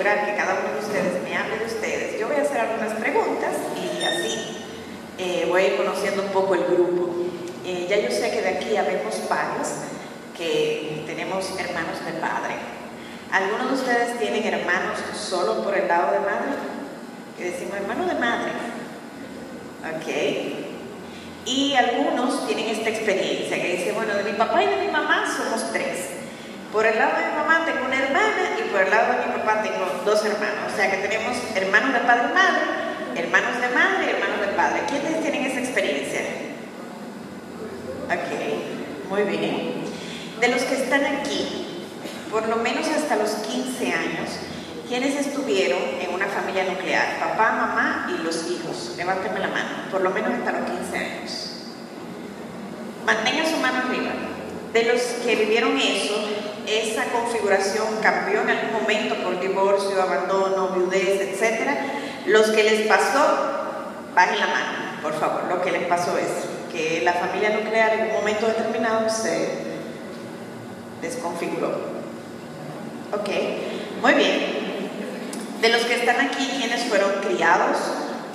lograr que cada uno de ustedes me hable de ustedes, yo voy a hacer algunas preguntas y así eh, voy a ir conociendo un poco el grupo. Eh, ya yo sé que de aquí habemos varios que tenemos hermanos de padre. ¿Algunos de ustedes tienen hermanos solo por el lado de madre? Que decimos hermano de madre. Ok. Y algunos tienen esta experiencia que dice, bueno, de mi papá y de mi mamá somos tres. Por el lado de mamá tengo una hermana y por el lado de mi papá tengo dos hermanos. O sea que tenemos hermanos de padre y madre, hermanos de madre y hermanos de padre. ¿Quiénes tienen esa experiencia? Ok, muy bien. De los que están aquí, por lo menos hasta los 15 años, ¿quiénes estuvieron en una familia nuclear? Papá, mamá y los hijos. Levántenme la mano, por lo menos hasta los 15 años. Mantengan su mano arriba. De los que vivieron eso, esa configuración cambió en algún momento por divorcio, abandono, viudez, etc. Los que les pasó, bajen la mano, por favor, lo que les pasó es que la familia nuclear en un momento determinado se desconfiguró. Ok, muy bien. De los que están aquí, ¿quiénes fueron criados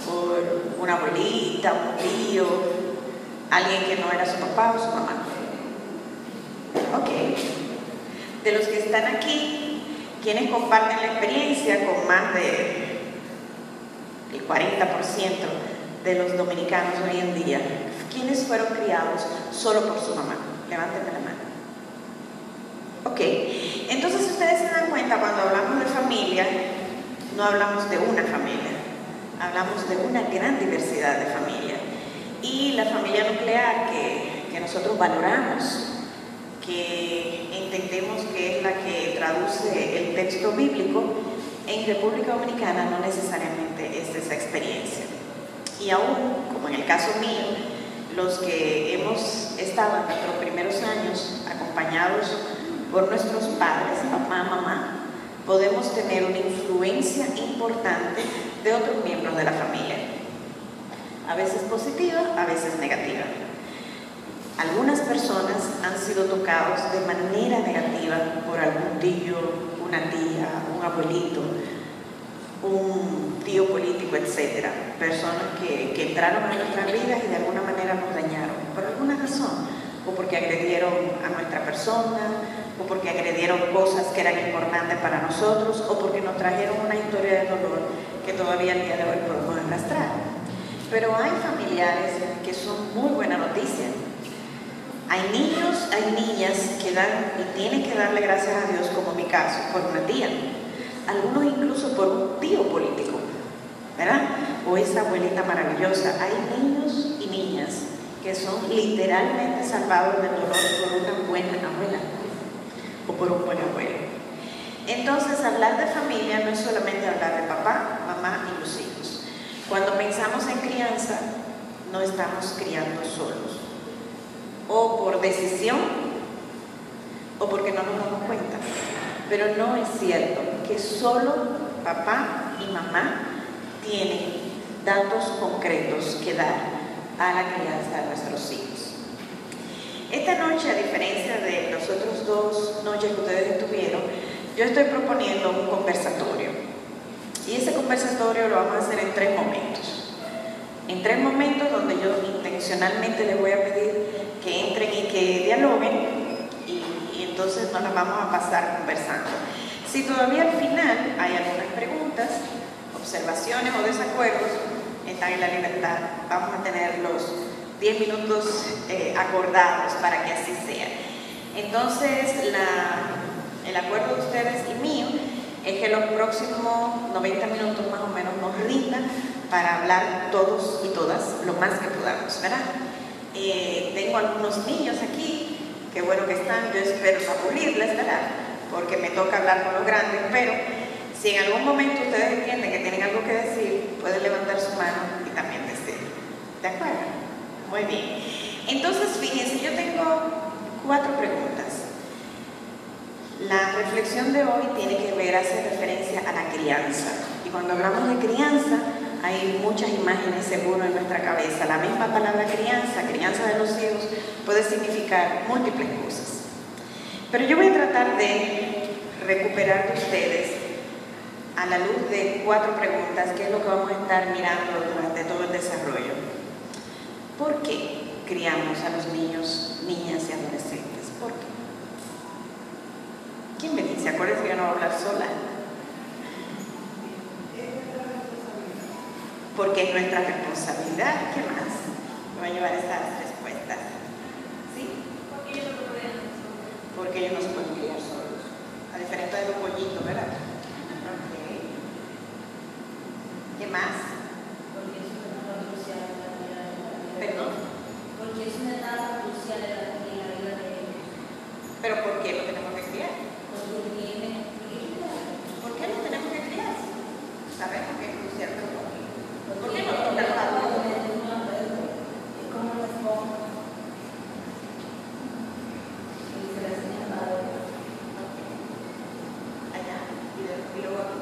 por una abuelita, un tío, alguien que no era su papá o su mamá? Ok. De los que están aquí, ¿quiénes comparten la experiencia con más de el 40% de los dominicanos hoy en día? ¿Quiénes fueron criados solo por su mamá? Levántenme la mano. Ok, entonces ustedes se dan cuenta cuando hablamos de familia, no hablamos de una familia, hablamos de una gran diversidad de familia. Y la familia nuclear que, que nosotros valoramos, que entendemos que es la que traduce el texto bíblico, en República Dominicana no necesariamente es esa experiencia. Y aún, como en el caso mío, los que hemos estado en nuestros primeros años acompañados por nuestros padres, papá, mamá, podemos tener una influencia importante de otros miembros de la familia. A veces positiva, a veces negativa. Algunas personas han sido tocados de manera negativa por algún tío, una tía, un abuelito, un tío político, etc. Personas que, que entraron a nuestras vidas y de alguna manera nos dañaron, por alguna razón, o porque agredieron a nuestra persona, o porque agredieron cosas que eran importantes para nosotros, o porque nos trajeron una historia de dolor que todavía al día de hoy podemos arrastrar. Pero hay familiares que son muy buena noticia. Hay niños, hay niñas que dan y tienen que darle gracias a Dios, como en mi caso, por una tía. Algunos incluso por un tío político, ¿verdad? O esa abuelita maravillosa. Hay niños y niñas que son literalmente salvados del dolor por una buena abuela o por un buen abuelo. Entonces, hablar de familia no es solamente hablar de papá, mamá y los hijos. Cuando pensamos en crianza, no estamos criando solos. O por decisión, o porque no nos damos cuenta. Pero no es cierto que solo papá y mamá tienen datos concretos que dar a la crianza de nuestros hijos. Esta noche, a diferencia de los otros dos noches que ustedes estuvieron, yo estoy proponiendo un conversatorio. Y ese conversatorio lo vamos a hacer en tres momentos. En tres momentos donde yo intencionalmente les voy a pedir que entren y que dialoguen y, entonces nos las vamos a pasar conversando. Si todavía al final hay algunas preguntas, observaciones o desacuerdos, están en la libertad. Vamos a tener los 10 minutos eh, acordados para que así sea. Entonces, el acuerdo de ustedes y mío es que los próximos 90 minutos más o menos nos rindan para hablar todos y todas lo más que podamos, ¿verdad? Eh, tengo algunos niños aquí, qué bueno que están, yo espero no aburrirles, ¿verdad? Porque me toca hablar con los grandes, pero si en algún momento ustedes entienden que tienen algo que decir, pueden levantar su mano y también decir. ¿De acuerdo? Muy bien. Entonces, fíjense, yo tengo cuatro preguntas. La reflexión de hoy tiene que ver, hace referencia a la crianza. Y cuando hablamos de crianza, hay muchas imágenes seguro en nuestra cabeza. La misma palabra crianza, crianza de los hijos, puede significar múltiples cosas. Pero yo voy a tratar de recuperar de ustedes a la luz de cuatro preguntas, que es lo que vamos a estar mirando durante todo el desarrollo. ¿Por qué criamos a los niños, niñas y adolescentes? ¿Por qué? ¿Quién me dice? Acuérdense que yo no voy a hablar sola. Porque es nuestra responsabilidad. ¿Qué más? Me voy a llevar estas respuestas. ¿Sí? Porque ellos no se pueden criar solos. A diferencia de los pollitos, ¿verdad? Ok. ¿Qué más? Porque es una etapa crucial en la vida de vida. Perdón. Porque es una etapa crucial en la vida de ellos. ¿Pero por qué lo tenemos que criar? Porque tienen vida. ¿Por qué lo tenemos que criar? Sabemos que es crucial, pero ¿por qué? ¿Por Porque qué no lo es tratamos? como de una red, es como una esponja. Y se la enseñan a dar. Allá, y de- y luego aquí.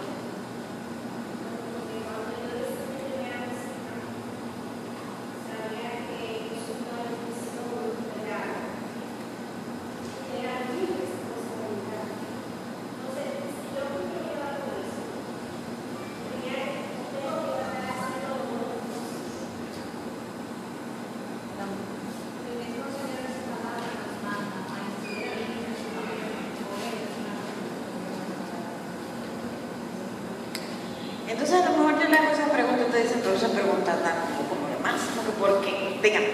Entonces a lo mejor yo le hago esa pregunta ustedes dicen, pero esa pregunta está como, como de más, ¿no? ¿por qué? Díganme.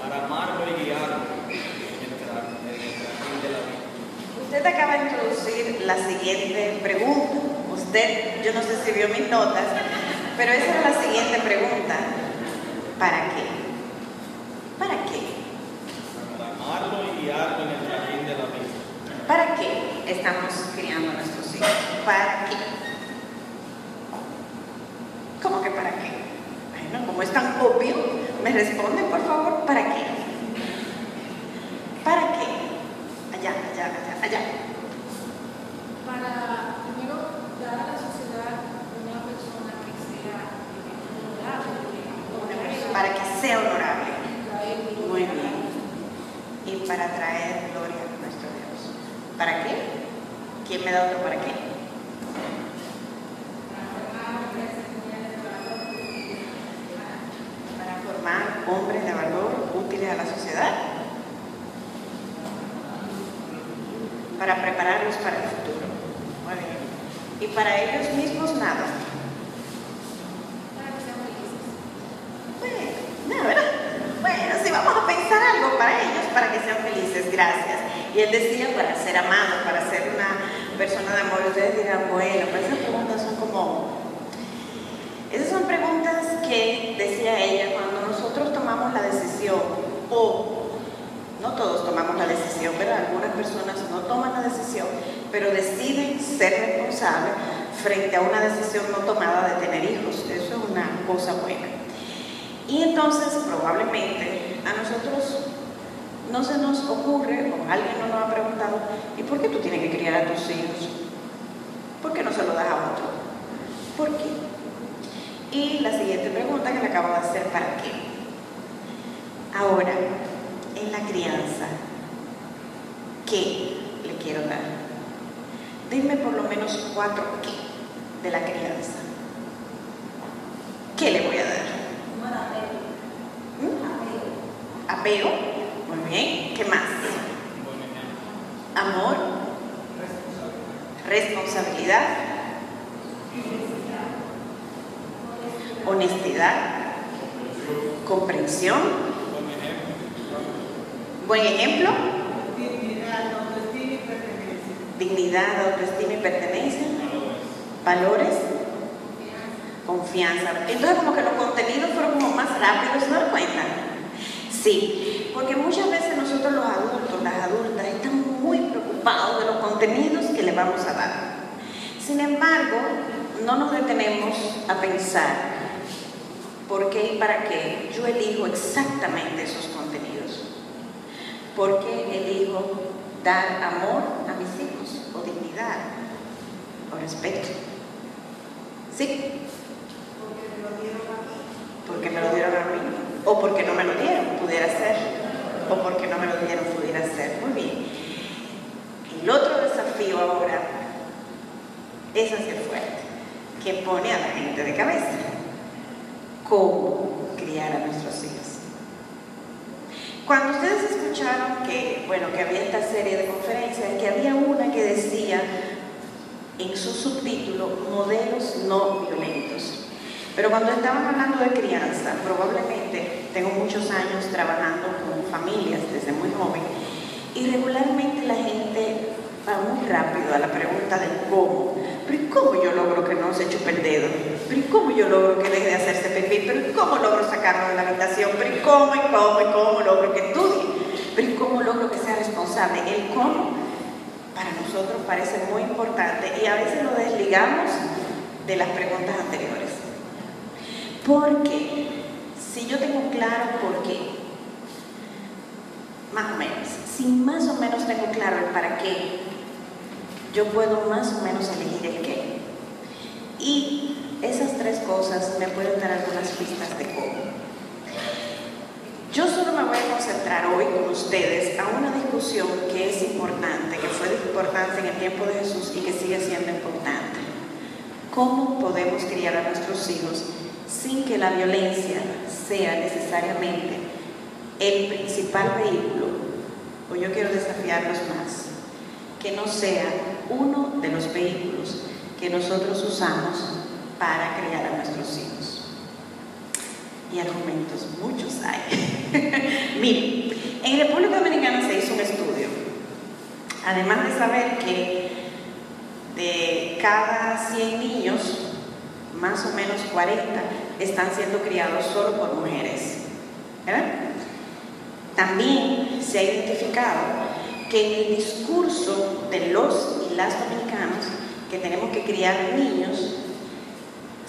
para amarlo y guiarlo en el de la vida. Usted acaba de introducir la siguiente pregunta. Usted, yo no sé si vio mis notas, pero esa era la siguiente pregunta. ¿Para qué? ¿Para qué? Para amarlo y guiarlo en el jardín de la vida. ¿Para qué estamos criando a nuestros hijos? ¿Para qué? ¿Cómo que para qué? Bueno, como es tan obvio, me responden por favor, ¿para qué? Confianza. Entonces como que los contenidos fueron como más rápidos, ¿se dan cuenta? Sí, porque muchas veces nosotros los adultos, las adultas, estamos muy preocupados de los contenidos que le vamos a dar. Sin embargo, no nos detenemos a pensar por qué y para qué yo elijo exactamente esos contenidos. ¿Por qué elijo dar amor a mis hijos o dignidad o respeto? ¿Sí? Porque me lo dieron a mí. O porque no me lo dieron, pudiera ser. O porque no me lo dieron, pudiera ser. Muy bien. El otro desafío ahora es el fuerte, que pone a la gente de cabeza. ¿Cómo criar a nuestros hijos? Cuando ustedes escucharon que, bueno, que había esta serie de conferencias, que había una que decía en su subtítulo modelos no violentos. Pero cuando estaban hablando de crianza, probablemente tengo muchos años trabajando con familias desde muy joven y regularmente la gente va muy rápido a la pregunta del cómo. Pero ¿y cómo yo logro que no se chupe el? ¿Pero ¿y cómo yo logro que deje de hacerse pipí? ¿Pero ¿y cómo logro sacarlo de la habitación? ¿Pero ¿y cómo y cómo y cómo logro que estudie? ¿Pero ¿y cómo logro que sea responsable? El cómo para nosotros parece muy importante y a veces lo desligamos de las preguntas anteriores. Porque si yo tengo claro por qué, más o menos, si más o menos tengo claro el para qué, yo puedo más o menos elegir el qué. Y esas tres cosas me pueden dar algunas pistas de cómo. Yo solo me voy a concentrar hoy con ustedes a una discusión que es importante, que fue importante en el tiempo de Jesús y que sigue siendo importante. ¿Cómo podemos criar a nuestros hijos sin que la violencia sea necesariamente el principal vehículo? O yo quiero desafiarlos más, que no sea uno de los vehículos que nosotros usamos para criar a nuestros hijos y argumentos, muchos hay. Miren, en República Dominicana se hizo un estudio, además de saber que de cada 100 niños, más o menos 40 están siendo criados solo por mujeres. ¿verdad? También se ha identificado que en el discurso de los y las dominicanos que tenemos que criar niños,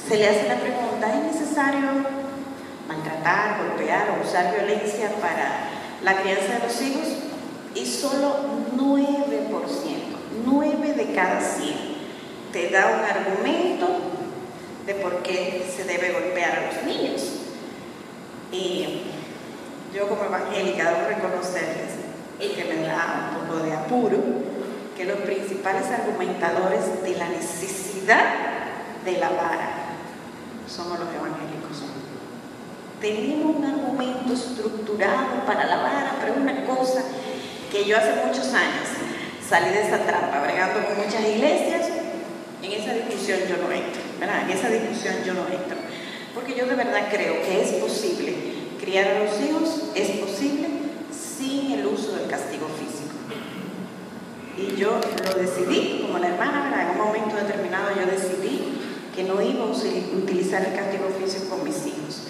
se le hace la pregunta, ¿es necesario maltratar, golpear o usar violencia para la crianza de los hijos y solo 9%, 9 de cada 100 te da un argumento de por qué se debe golpear a los niños. Y yo como evangélica debo reconocerles que me da un poco de apuro que los principales argumentadores de la necesidad de la vara somos los evangélicos tenemos un argumento estructurado para la vara, pero una cosa que yo hace muchos años salí de esa trampa, bregando con muchas iglesias, en esa discusión yo no entro, En esa discusión yo no entro, porque yo de verdad creo que es posible criar a los hijos, es posible sin el uso del castigo físico. Y yo lo decidí, como la hermana, ¿verdad? En un momento determinado yo decidí que no iba a utilizar el castigo físico con mis hijos.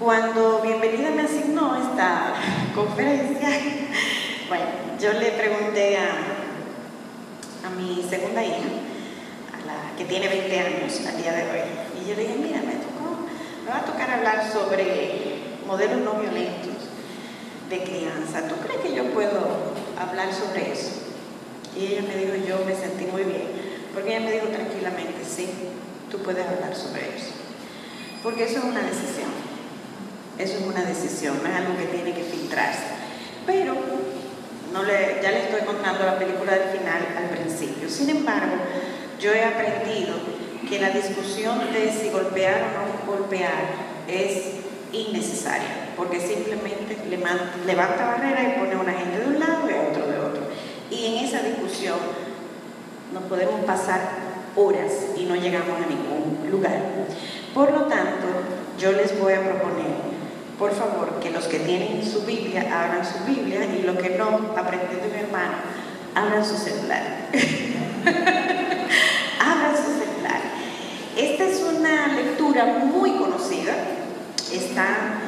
Cuando Bienvenida me asignó esta conferencia, bueno, yo le pregunté a, a mi segunda hija, que tiene 20 años al día de hoy, y yo le dije, mira, me tocó, me va a tocar hablar sobre modelos no violentos de crianza. ¿Tú crees que yo puedo hablar sobre eso? Y ella me dijo, yo me sentí muy bien, porque ella me dijo tranquilamente, sí, tú puedes hablar sobre eso, porque eso es una decisión. Eso es una decisión, no es algo que tiene que filtrarse. Pero ya le estoy contando la película del final al principio. Sin embargo, yo he aprendido que la discusión de si golpear o no golpear es innecesaria, porque simplemente levanta barrera y pone a una gente de un lado y a otro de otro. Y en esa discusión nos podemos pasar horas y no llegamos a ningún lugar. Por lo tanto, yo les voy a proponer por favor, que los que tienen su Biblia abran su Biblia y los que no, aprendiendo de mi hermano, abran su celular. abran su celular. Esta es muy conocida, está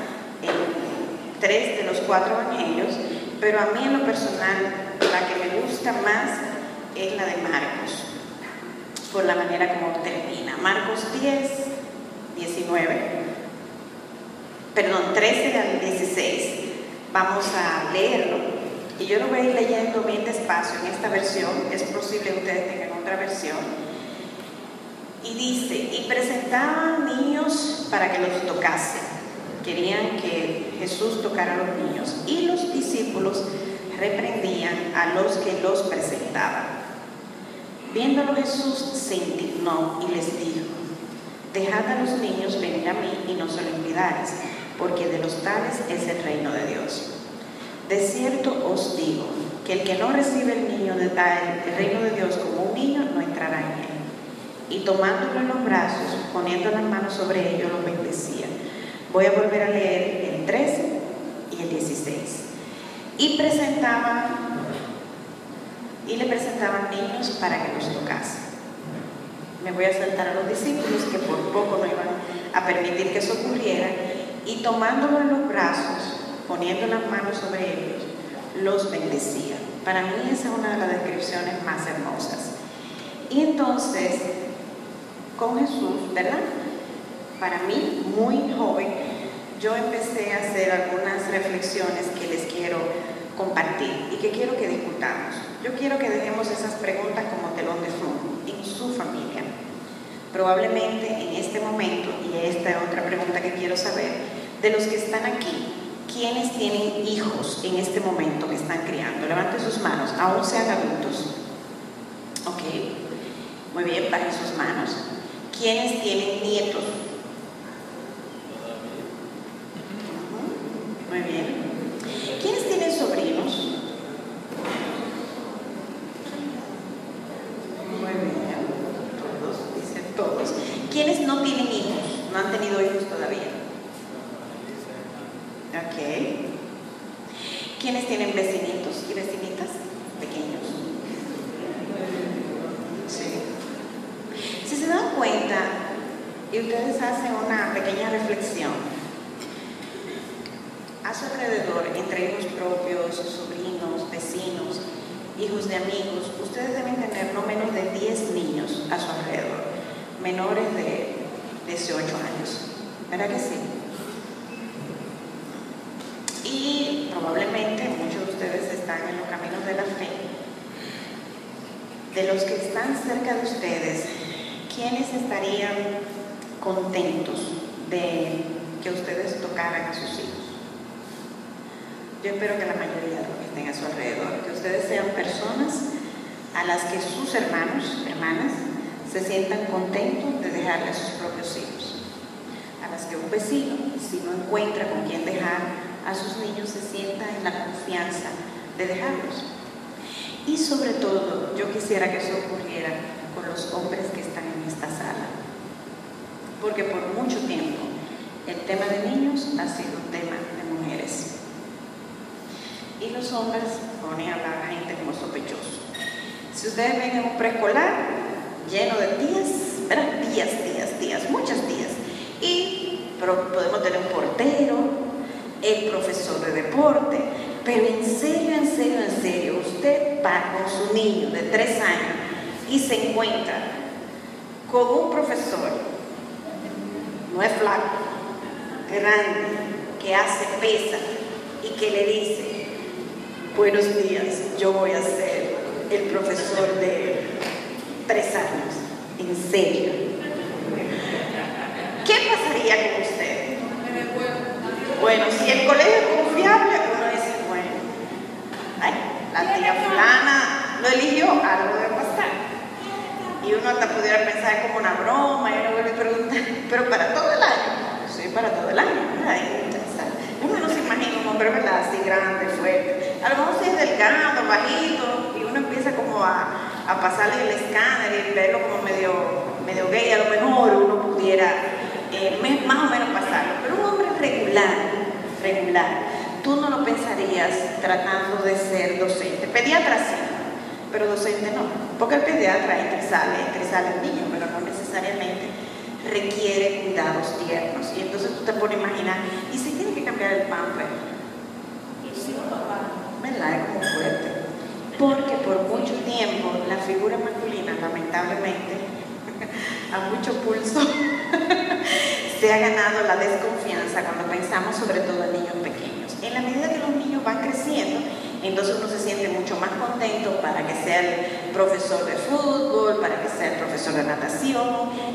en tres de los cuatro evangelios, pero a mí en lo personal la que me gusta más es la de Marcos, por la manera como termina. Marcos 10, 19 perdón, 13 al 16. Vamos a leerlo. Y yo lo voy a ir leyendo bien despacio en esta versión. Es posible que ustedes tengan otra versión. Y dice, y presentaban niños para que los tocasen. Querían que Jesús tocara a los niños. Y los discípulos reprendían a los que los presentaban. Viéndolo Jesús se indignó y les dijo, dejad a los niños venir a mí y no se lo impidáis, porque de los tales es el reino de Dios. De cierto os digo que el que no recibe el niño de el reino de Dios como un niño no entrará en él. Y tomándolo en los brazos, poniendo las manos sobre ellos, lo bendecía. Voy a volver a leer el 13 y el 16. Y presentaba y le presentaban niños para que los tocase. Me voy a saltar a los discípulos que por poco no iban a permitir que eso ocurriera y tomándolo en los brazos, poniendo las manos sobre ellos, los bendecía. Para mí esa es una de las descripciones más hermosas. Y entonces, con Jesús, ¿verdad? Para mí, muy joven, yo empecé a hacer algunas reflexiones que les quiero compartir y que quiero que discutamos. Yo quiero que dejemos esas preguntas como telón de fondo en su familia. Probablemente en este momento, y esta es otra pregunta que quiero saber, de los que están aquí, ¿quiénes tienen hijos en este momento que están criando? Levanten sus manos, aún sean adultos. Ok, muy bien, bajen sus manos. ¿Quiénes tienen nietos? Muy bien. ¿Quiénes tienen sobrinos? Muy bien. Todos, dicen todos. ¿Quiénes no tienen hijos? No han tenido hijos todavía. Ok. ¿Quiénes tienen vecinitos y vecinitas pequeños? Sí. Si se dan cuenta ustedes hacen una pequeña reflexión, a su alrededor, entre hijos propios, sobrinos, vecinos, hijos de amigos, ustedes deben tener no menos de 10 niños a su alrededor, menores de 18 años. ¿Verdad que sí? Y probablemente muchos de ustedes están en los caminos de la fe. De los que están cerca de ustedes, ¿quiénes estarían contentos de que ustedes tocaran a sus hijos? Yo espero que la mayoría de los que estén a su alrededor, que ustedes sean personas a las que sus hermanos, hermanas, se sientan contentos de dejarle a sus propios hijos. A las que un vecino, si no encuentra con quién dejar a sus niños, se sienta en la confianza de dejarlos. Y sobre todo, yo quisiera que eso ocurriera con los hombres que están en esta sala. Porque por mucho tiempo el tema de niños ha sido un tema de mujeres. Y los hombres ponen a la gente como sospechoso. Si ustedes ven en un preescolar lleno de tías, ¿verdad? Tías, tías, tías, muchas tías. Y podemos tener un portero, el profesor de deporte, pero en serio, en serio, en serio, usted va con su niño de tres años y se encuentra con un profesor, no es flaco, grande, que hace pesa y que le dice, buenos días, yo voy a ser el profesor de tres años, en serio. ¿Qué pasaría con usted? Bueno, si el colegio es confiable, uno dice, bueno, ay, la tía fulana lo eligió, algo. Y uno hasta pudiera pensar como una broma, y uno le pregunta, pero para todo el año, sí, para todo el año. Uno no se imagina un hombre, ¿verdad? Así grande, fuerte. A lo mejor si es delgado, bajito, y uno empieza como a, a pasarle el escáner y verlo como medio, medio gay, a lo mejor uno pudiera eh, más o menos pasarlo. Pero un hombre regular, regular, tú no lo pensarías tratando de ser docente. Pediatra sí, pero docente no. Porque el pediatra entra y sale, entra y sale el niño, pero no necesariamente requiere cuidados tiernos. Y entonces tú te pones a imaginar, ¿y si tiene que cambiar el pamper? ¿Verdad? Es como fuerte. Porque por mucho tiempo la figura masculina, lamentablemente, a mucho pulso, se ha ganado la desconfianza cuando pensamos sobre todo en niños pequeños. En la medida que los niños van creciendo, entonces uno se siente mucho más contento para que sea el profesor de fútbol, para que sea el profesor de natación.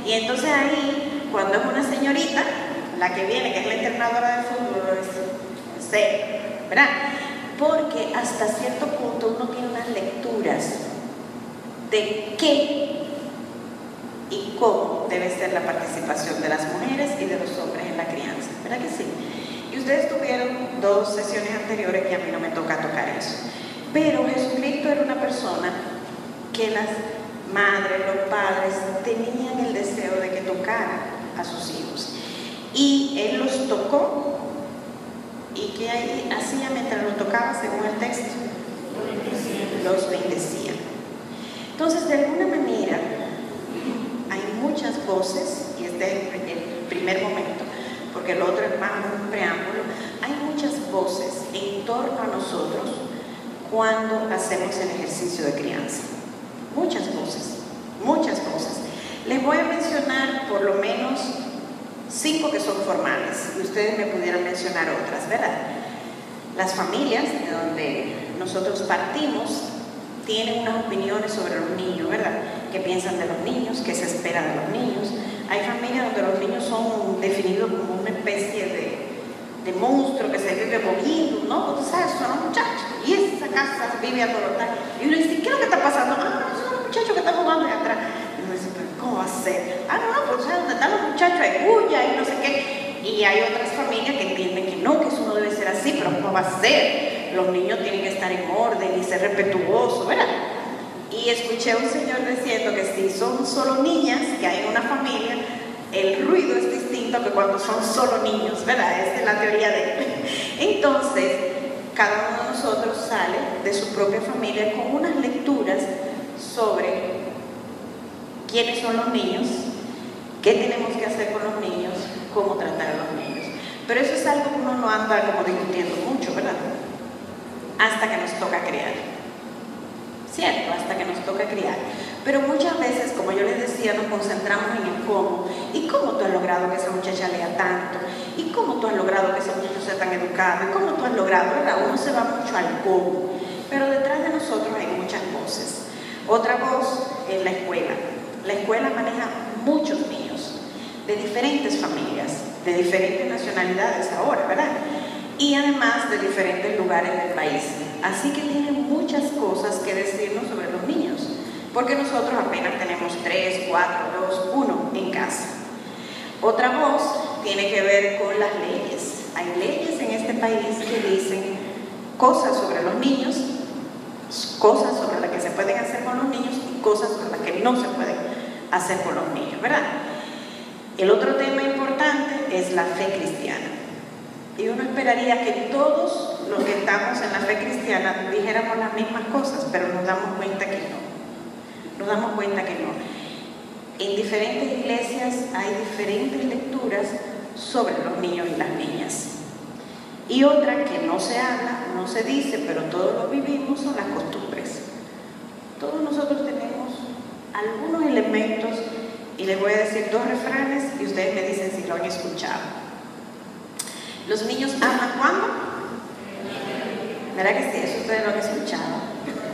Y entonces ahí, cuando es una señorita, la que viene, que es la entrenadora de fútbol, en serio, ¿verdad? Porque hasta cierto punto uno tiene unas lecturas de qué y cómo debe ser la participación de las mujeres y de los hombres en la crianza. ¿Verdad que sí? Ustedes tuvieron dos sesiones anteriores que a mí no me toca tocar eso. Pero Jesucristo era una persona que las madres, los padres tenían el deseo de que tocara a sus hijos. Y Él los tocó y ahí hacía mientras los tocaba según el texto. Los bendecía. Entonces, de alguna manera, hay muchas voces, y este es el primer momento, porque el otro es más un preámbulo, hay muchas voces en torno a nosotros cuando hacemos el ejercicio de crianza. Muchas voces, muchas voces. Les voy a mencionar por lo menos cinco que son formales y ustedes me pudieran mencionar otras, ¿verdad? Las familias de donde nosotros partimos tienen unas opiniones sobre los niños, ¿verdad? ¿Qué piensan de los niños? ¿Qué se espera de los niños? Hay familias donde los niños son definidos como una especie de, de monstruo que se vive moviendo, ¿no? Tú sabes, son muchachos. Y esa casa vive alborotada. Y uno dice, ¿qué es lo que está pasando? Ah, son los muchachos que están jugando allá atrás. Y uno dice, ¿pero cómo va a ser? Ah, no, pues ¿sabes dónde están los muchachos? Hay bulla y no sé qué. Y hay otras familias que entienden que no, que eso no debe ser así, pero ¿cómo va a ser? Los niños tienen que estar en orden y ser respetuosos, ¿verdad? Y escuché a un señor diciendo que si son solo niñas que hay en una familia, el ruido es distinto que cuando son solo niños, ¿verdad? Esa es la teoría de él. Entonces, cada uno de nosotros sale de su propia familia con unas lecturas sobre quiénes son los niños, qué tenemos que hacer con los niños, cómo tratar a los niños. Pero eso es algo que uno no anda como discutiendo mucho, ¿verdad? Hasta que nos toca criar. ¿Cierto? Hasta que nos toca criar. Pero muchas veces, como yo les decía, nos concentramos en el cómo. ¿Y cómo tú has logrado que esa muchacha lea tanto? ¿Y cómo tú has logrado que ese muchacho sea tan educado? ¿Y cómo tú has logrado? ¿verdad? Uno se va mucho al cómo. Pero detrás de nosotros hay muchas voces. Otra voz es la escuela. La escuela maneja muchos niños de diferentes familias, de diferentes nacionalidades ahora, ¿verdad? Y además de diferentes lugares del país. Así que tiene muchas cosas que decirnos sobre los niños, porque nosotros apenas tenemos tres, cuatro, dos, uno en casa. Otra voz tiene que ver con las leyes. Hay leyes en este país que dicen cosas sobre los niños, cosas sobre las que se pueden hacer con los niños y cosas sobre las que no se pueden hacer con los niños, ¿verdad? El otro tema importante es la fe cristiana. Y uno esperaría que todos los que estamos en la fe cristiana dijéramos las mismas cosas, pero nos damos cuenta que no. Nos damos cuenta que no. En diferentes iglesias hay diferentes lecturas sobre los niños y las niñas. Y otra que no se habla, no se dice, pero todos lo vivimos, son las costumbres. Todos nosotros tenemos algunos elementos, y les voy a decir dos refranes y ustedes me dicen si lo han escuchado. Los niños aman cuando? ¿Verdad que sí? Eso ustedes lo han escuchado.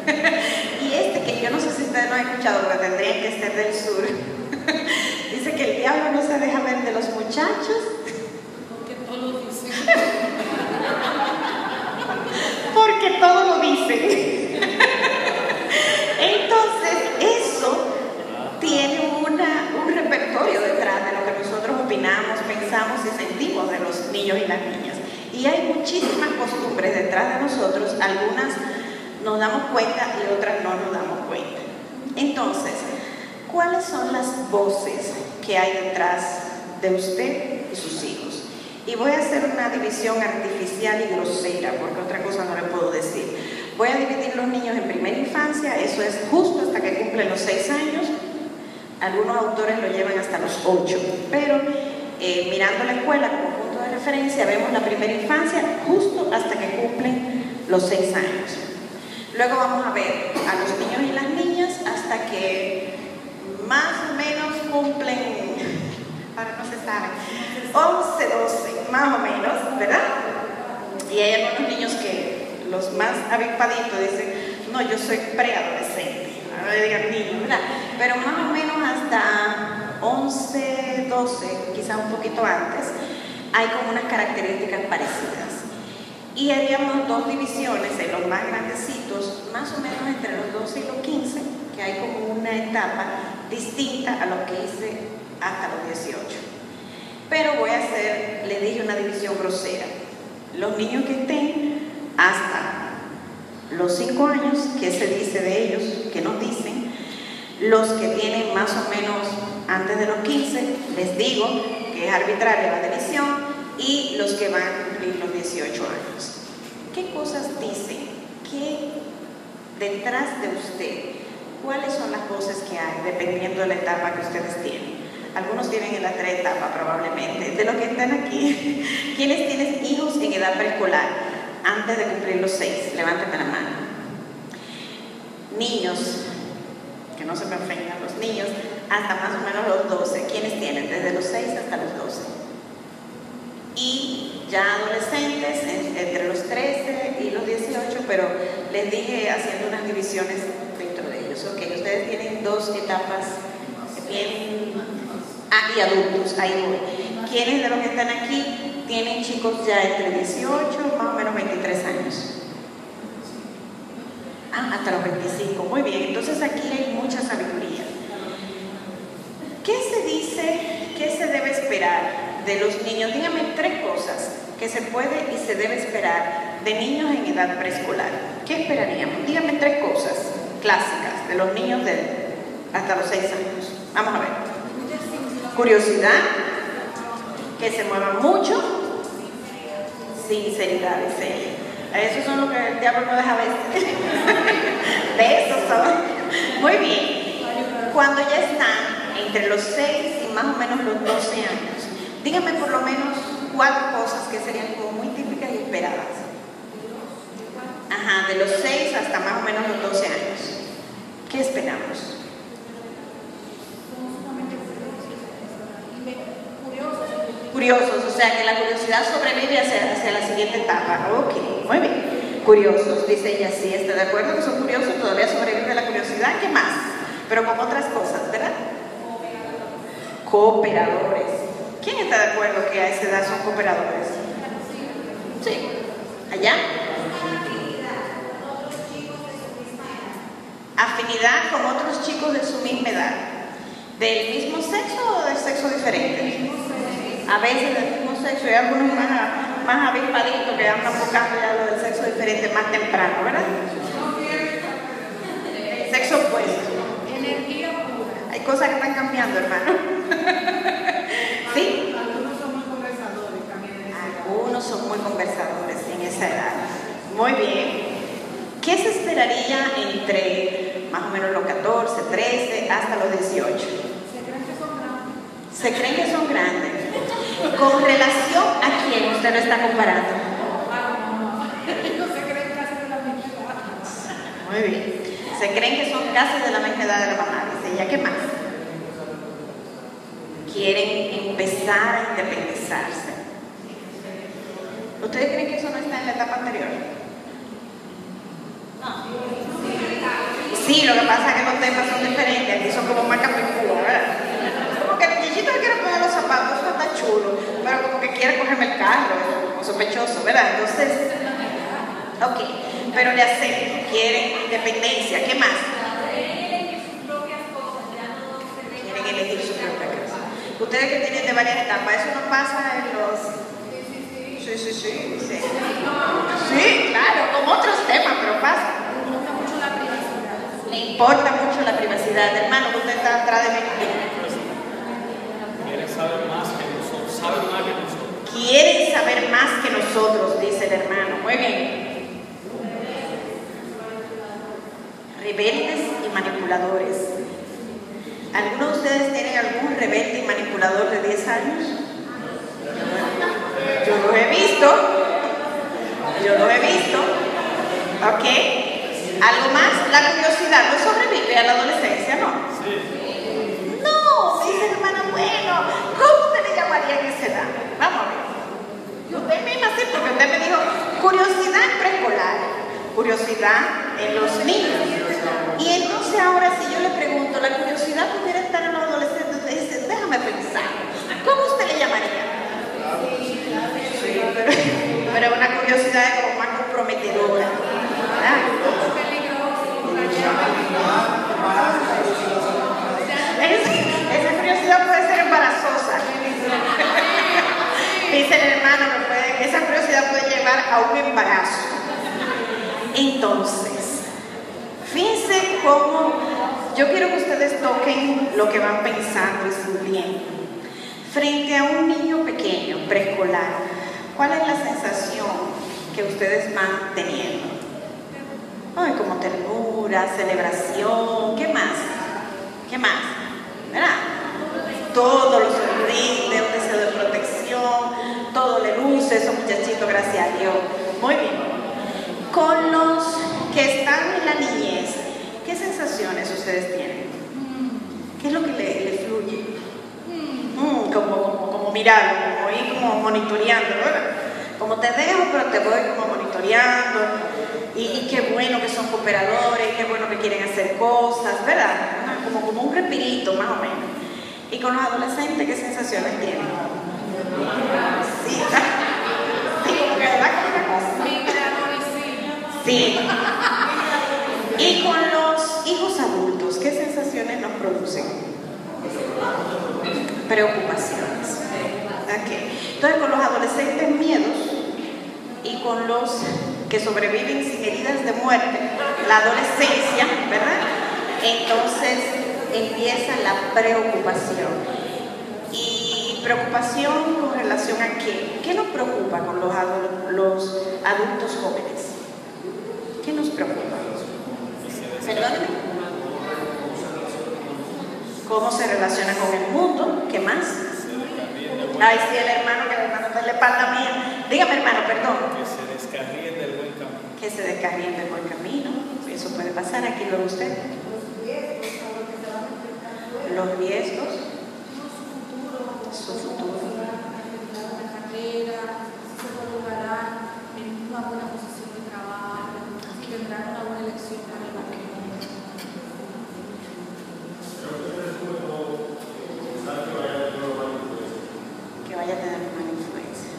y este que yo no sé si ustedes lo han escuchado, porque tendrían que ser del sur. Dice que el diablo no se deja ver de los muchachos. Porque todo lo dicen. Porque todo lo dicen. Entonces, eso tiene una, un repertorio detrás de lo que nosotros opinamos, pensamos y sentimos de los niños y las niñas. Y hay muchísimas costumbres detrás de nosotros, algunas nos damos cuenta y otras no nos damos cuenta. Entonces, ¿cuáles son las voces que hay detrás de usted y sus hijos? Y voy a hacer una división artificial y grosera, porque otra cosa no le puedo decir. Voy a dividir los niños en primera infancia, eso es justo hasta que cumplen los seis años. Algunos autores lo llevan hasta los ocho, pero eh, mirando la escuela vemos la primera infancia justo hasta que cumplen los seis años. Luego vamos a ver a los niños y las niñas hasta que más o menos cumplen, ahora no se sabe, 11, 12, más o menos, ¿verdad? Y hay algunos niños que los más avispaditos dicen, no, yo soy preadolescente, ahora le digan niño, ¿verdad? Pero más o menos hasta 11, 12, quizá un poquito antes, hay como unas características parecidas. Y haríamos dos divisiones en los más grandecitos, más o menos entre los 12 y los 15, que que hay como una etapa distinta a lo que hice hasta los 18. Pero voy a hacer, le dije una división grosera. Los niños que estén hasta los 5 años, ¿qué se dice de ellos? ¿Qué nos dicen? Los que tienen más o menos antes de los 15, les digo que es arbitraria la división, y los que van a cumplir los 18 años. ¿Qué cosas dicen? ¿Qué detrás de usted? ¿Cuáles son las cosas que hay dependiendo de la etapa que ustedes tienen? Algunos tienen en la tres etapa probablemente. De los que están aquí, ¿quiénes tienen hijos en edad preescolar antes de cumplir los 6? Levántame la mano. Niños, que no se me ofendan los niños, hasta más o menos los 12. ¿Quiénes tienen? Desde los 6 hasta los 12. Y ya adolescentes, en- entre los 13 y los 18, pero les dije haciendo unas divisiones dentro de ellos. Ok, ustedes tienen dos etapas bien. Ah, y adultos, ahí voy. ¿Quiénes de los que están aquí tienen chicos ya entre 18, más o menos 23 años? Ah, hasta los 25, muy bien. Entonces aquí hay mucha sabiduría. ¿Qué se dice, qué se debe esperar de los niños? Dígame tres cosas que se puede y se debe esperar de niños en edad preescolar. ¿Qué esperaríamos? Dígame tres cosas clásicas de los niños de hasta los seis años. Vamos a ver. Curiosidad, que se muevan mucho, sinceridad, ella. Esos son los que el diablo no deja ver. De esos son. Muy bien. Cuando ya están entre los 6 y más o menos los 12 años, dígame por lo menos cuatro cosas que serían como muy típicas y esperadas. Ajá, de los 6 hasta más o menos los 12 años. ¿Qué esperamos? Curiosos, o sea que la curiosidad sobrevive hacia, hacia la siguiente etapa. Ok, muy bien. Curiosos, dice ella, sí, está de acuerdo que son curiosos, todavía sobrevive la curiosidad. ¿Qué más? Pero con otras cosas, ¿verdad? Cooperadores. ¿Quién está de acuerdo que a esa edad son cooperadores? Sí. ¿Allá? Afinidad con otros chicos de su misma edad. ¿Del mismo sexo o de sexo diferente? A veces del mismo sexo y algunos más, más avispaditos que andan buscando ya lo del sexo diferente más temprano, ¿verdad? Sexo opuesto. Energía. Hay cosas que están cambiando, hermano. ¿Sí? Algunos son muy conversadores también. Algunos son muy conversadores en esa edad. Muy bien. ¿Qué se esperaría entre más o menos los 14, 13 hasta los 18? Se creen que son grandes. Se creen que son grandes. ¿Con relación a quién usted lo está comparando? No se creen casi de la misma edad. Muy bien. Se creen que son casi de la misma edad de la mamá. Ella, ¿qué más? Quieren empezar a independizarse. ¿Ustedes creen que eso no está en la etapa anterior? Sí, lo que pasa es que los temas son diferentes. Aquí son como más capicúas, ¿verdad? Como que el muchachito le quiere poner los zapatos, eso está chulo, pero como que quiere cogerme el carro, como sospechoso, ¿verdad? Entonces, ok, pero le hacen, quieren independencia, ¿qué más? Ustedes que tienen de varias etapas, eso no pasa en los... Sí, sí, sí, sí. Sí, claro, con otros temas, pero pasa. Me gusta mucho la privacidad. Le importa mucho la privacidad, hermano, usted está atrás de mí. Quieren saber más que nosotros, saben más que nosotros. Quieren saber más que nosotros, dice el hermano. Muy bien. Rebeldes y manipuladores. ¿Alguno de ustedes tienen algún rebelde y manipulador de 10 años? Yo los he visto. Yo los he visto. ¿Ok? ¿Algo más? La curiosidad no sobrevive a la adolescencia, ¿no? No, dice hermana, bueno, ¿cómo usted le llamaría en esa edad? Vamos a ver. Usted misma sí, porque usted me dijo curiosidad preescolar, curiosidad en los niños. Y entonces ahora si yo le pregunto, la curiosidad pudiera estar en los adolescentes, ustedes dicen, déjame pensar, ¿cómo usted le llamaría? Sí, pero una curiosidad como más comprometedora. Esa curiosidad puede ser embarazosa. Dice el hermano, esa curiosidad puede llevar a un embarazo. Entonces, fíjense cómo yo quiero que ustedes toquen lo que van pensando y sintiendo. Frente a un niño pequeño, preescolar, ¿cuál es la sensación que ustedes van teniendo? Ay, como ternura, celebración, ¿qué más? ¿Qué más? ¿Verdad? Todo lo sorprende, un deseo de protección, todo le luce, esos muchachitos, gracias a Dios. Muy bien. Con los que están en la niñez, ¿qué sensaciones ustedes tienen? ¿Qué es lo que le, le fluye? Mm, como, como, como mirarlo, como ir como monitoreando, ¿verdad? Como te dejo, pero te voy como monitoreando. Y, y qué bueno que son cooperadores, qué bueno que quieren hacer cosas, ¿verdad? Como, como un respirito, más o menos. Y con los adolescentes, ¿qué sensaciones tienen? Sí, sí, como que como una cosa. Sí. Y con los hijos adultos, ¿qué sensaciones nos producen? Preocupaciones. Ok. Entonces, con los adolescentes miedos y con los que sobreviven sin heridas de muerte, la adolescencia, ¿verdad? Entonces empieza la preocupación. Y preocupación con relación a qué? ¿Qué nos preocupa con los adultos jóvenes? ¿Qué nos preocupa? Perdóneme. ¿Cómo se relaciona con el mundo? ¿Qué más? Ay, sí, el hermano, que el hermano está en la espalda mía. Dígame, hermano, perdón. Que se descarríen del buen camino. Que se descarríen del buen camino. Eso puede pasar aquí luego usted. Los riesgos, su futuro. la carrera, si se colocarán en una buena posición de trabajo, si tendrán una buena elección para el matrimonio. que vaya a tener una influencia.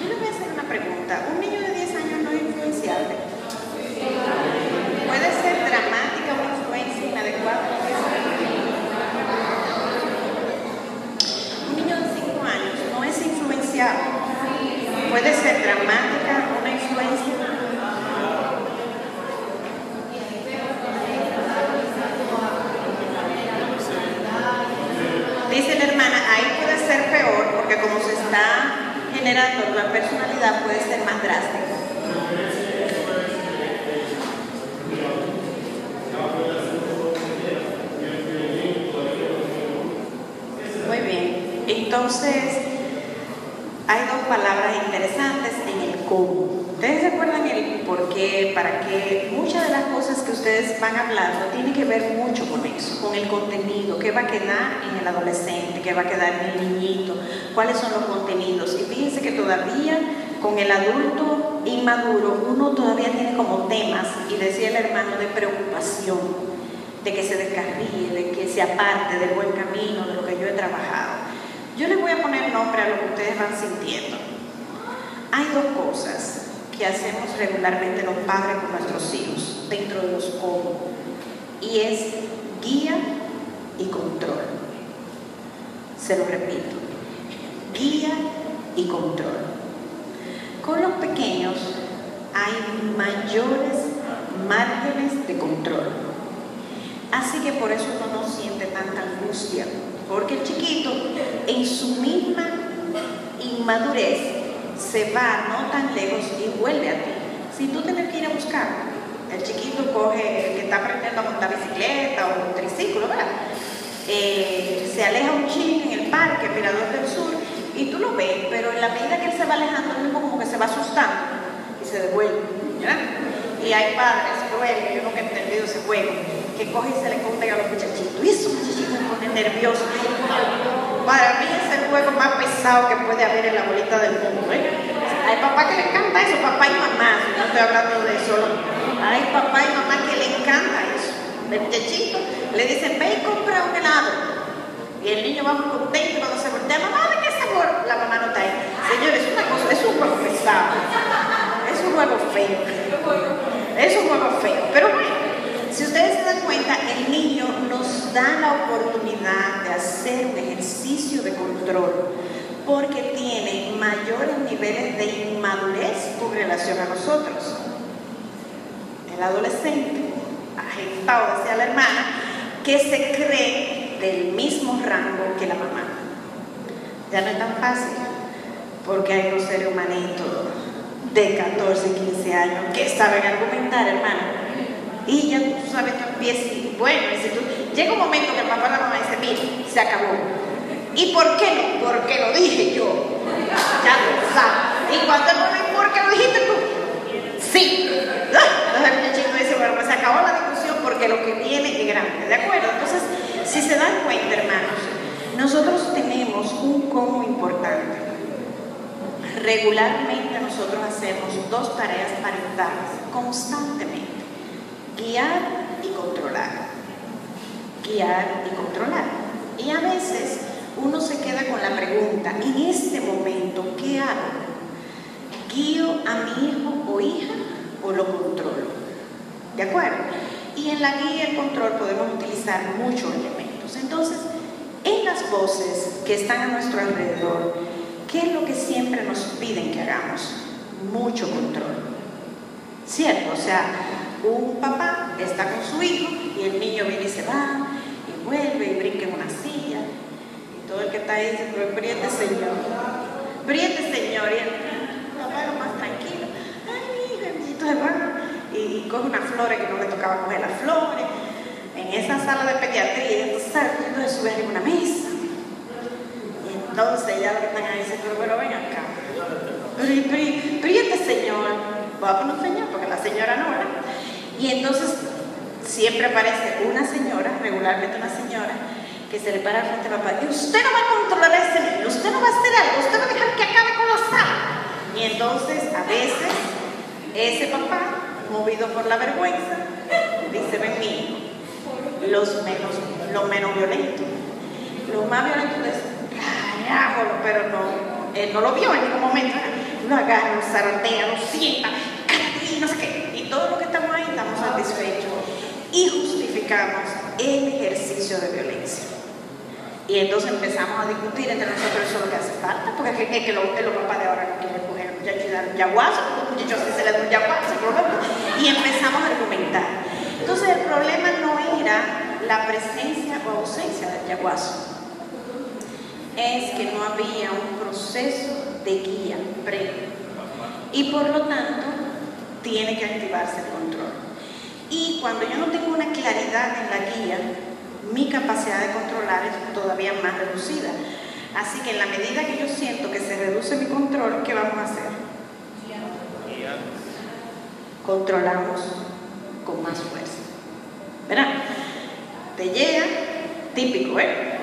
Yo le voy a hacer una pregunta. ¿Un niño de 10 años no es influenciable? ¿Puede ser dramática una influencia inadecuada? Un niño de 5 años no es influenciable. ¿Puede ser dramática una influencia? Dice la hermana, ahí puede ser peor porque como se está generando la personalidad puede ser más drástica. Muy bien, entonces hay dos palabras interesantes en el cómo. ¿Ustedes recuerdan el por qué, para qué? Muchas de las cosas que ustedes van hablando tienen que ver mucho con eso, con el contenido, qué va a quedar en el adolescente, qué va a quedar en el niñito, cuáles son los contenidos. Y fíjense que todavía con el adulto inmaduro uno todavía tiene como temas, y decía el hermano, de preocupación, de que se descarríe, de que se aparte del buen camino, de lo que yo he trabajado. Yo les voy a poner nombre a lo que ustedes van sintiendo. Hay dos cosas que hacemos regularmente los padres con nuestros hijos dentro de los cómo y es guía y control. Se lo repito, guía y control. Con los pequeños hay mayores márgenes de control. Así que por eso uno no siente tanta angustia, porque el chiquito en su misma inmadurez se va no tan lejos y vuelve a ti. Si tú tienes que ir a buscar, el chiquito coge, el que está aprendiendo a montar bicicleta o un triciclo, ¿verdad? Eh, se aleja un chin en el parque, Mirador del Sur, y tú lo ves, pero en la medida que él se va alejando, él mismo como que se va asustando y se devuelve. Y hay padres crueles, yo nunca he entendido ese juego, que cogen y se le contan a los muchachitos, y esos muchachitos se ponen nerviosos. Para mí es el juego más pesado que puede haber en la bolita del mundo. ¿eh? Hay papá que le encanta eso, papá y mamá, no estoy hablando de eso. Hay papá y mamá que le encanta eso. El muchachito le dicen, ve y compra un helado. Y el niño va muy contento cuando se voltea, mamá, ¿de qué sabor? La mamá no está ahí. Señores, es una cosa, es un juego pesado. Es un juego feo. Es un juego feo. Pero bueno, Si ustedes se dan cuenta, el niño nos da la oportunidad de hacer un ejercicio de control porque tiene mayores niveles de inmadurez con relación a nosotros. El adolescente, agitado hacia la hermana, que se cree del mismo rango que la mamá. Ya no es tan fácil, porque hay unos seres humanitos de 14, 15 años que saben argumentar, hermano. Y ya tú sabes, tú empiezas, y bueno, si tú, llega un momento que el papá la mamá dice, mira, se acabó. ¿Y por qué no? Porque lo dije yo. Ya lo sabes. Y cuando no ¿por qué lo dijiste tú? Sí. Entonces el muchachito dice, bueno, pues se acabó la lo que viene es grande, ¿de acuerdo? Entonces, si se dan cuenta, hermanos, nosotros tenemos un cómo importante. Regularmente nosotros hacemos dos tareas parentales constantemente. Guiar y controlar. Guiar y controlar. Y a veces uno se queda con la pregunta, en este momento, ¿qué hago? ¿Guío a mi hijo o hija o lo controlo? ¿De acuerdo? Y en la guía y el control podemos utilizar muchos elementos. Entonces, en las voces que están a nuestro alrededor, ¿qué es lo que siempre nos piden que hagamos? Mucho control. ¿Cierto? O sea, un papá está con su hijo y el niño viene y se va y vuelve y brinca en una silla y todo el que está ahí dice, pero señor, briete señor y el papá lo más tranquilo, ay se va y, y coge unas flores que no le tocaba coger las flores en esa sala de pediatría, entonces, entonces sube a una mesa y entonces ya lo que están ahí dicen, pero, ven acá, pero, pero, pero este señor, voy a poner un señor porque la señora no era. Y entonces siempre aparece una señora, regularmente una señora, que se le para frente al papá y usted no va a controlar a ese niño, usted no va a hacer algo, usted va a dejar que acabe con la sala. Y entonces a veces ese papá, movido por la vergüenza, dice, ven los menos, lo menos violentos. Los más violentos dicen, carajo, pero no, él no lo vio en ningún momento. Lo agarra, lo zarantea, lo sienta, y no sé. Y todos los que estamos ahí estamos satisfechos y justificamos el ejercicio de violencia. Y entonces empezamos a discutir entre nosotros eso es lo que hace falta, porque es que, los, los papás de ahora no quieren yaguazo, muchachos si se le da yaguazo, y empezamos a argumentar. Entonces el problema no era la presencia o ausencia del yaguazo, es que no había un proceso de guía previo. Y por lo tanto, tiene que activarse el control. Y cuando yo no tengo una claridad en la guía, mi capacidad de controlar es todavía más reducida. Así que en la medida que yo siento que se reduce mi control, ¿qué vamos a hacer? Controlamos con más fuerza. ¿Verdad? Te llega, típico, ¿eh?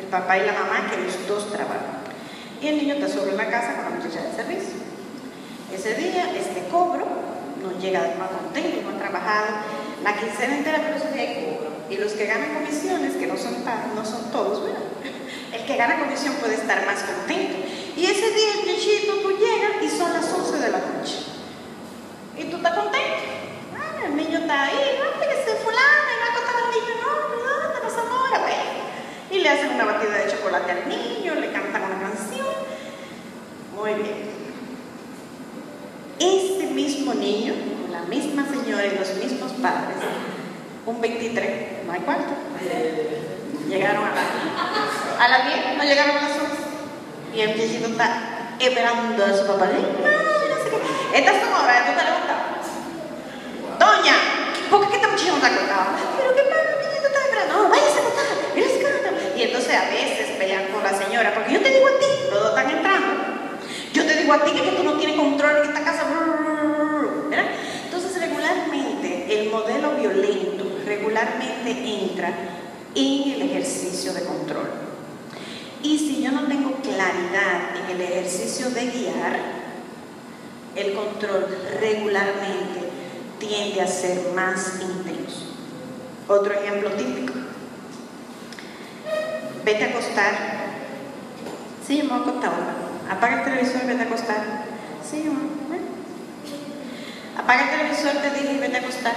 El papá y la mamá que los dos trabajan. Y el niño está solo en la casa con la muchacha de servicio. Ese día, este cobro, no llega más contento, no ha trabajado la quincena entera, pero ese día hay cobro. Y los que ganan comisiones, que no son, no son todos, ¿verdad? El que gana comisión puede estar más contento. Y ese día, el muchachito, tú llegas y son las 11 de la noche. Y tú estás contento. Ah, el niño está ahí, no, que se fulano, y va a contar al niño, no, no, no, no, no, Y le hacen una batida de chocolate al niño, le cantan una canción. Muy bien. Este mismo niño, la misma señora y los mismos padres, un 23, no hay cuarto. Llegaron a, la, a las 10, no llegaron a las 11. Y el muchachito está esperando a su papá. No, no sé qué. Estas son horas, tú te levantas. Doña, ¿por qué esta muchacha no está acostada? Pero qué pasa, el niñito está esperando. No, váyase a acostar, escándalo. Y entonces a veces pelean con la señora, porque yo te digo a ti, los dos están entrando. Yo te digo a ti que, tú no tienes control en esta casa. Entonces regularmente el modelo violento regularmente entra en el ejercicio de control. Y si yo no tengo claridad en el ejercicio de guiar, el control regularmente tiende a ser más intenso. Otro ejemplo típico. Vete a acostar. Sí, me voy a acostar Apaga el televisor y vete a acostar. Sí, mamá. Apaga el televisor, te dije y vete a acostar.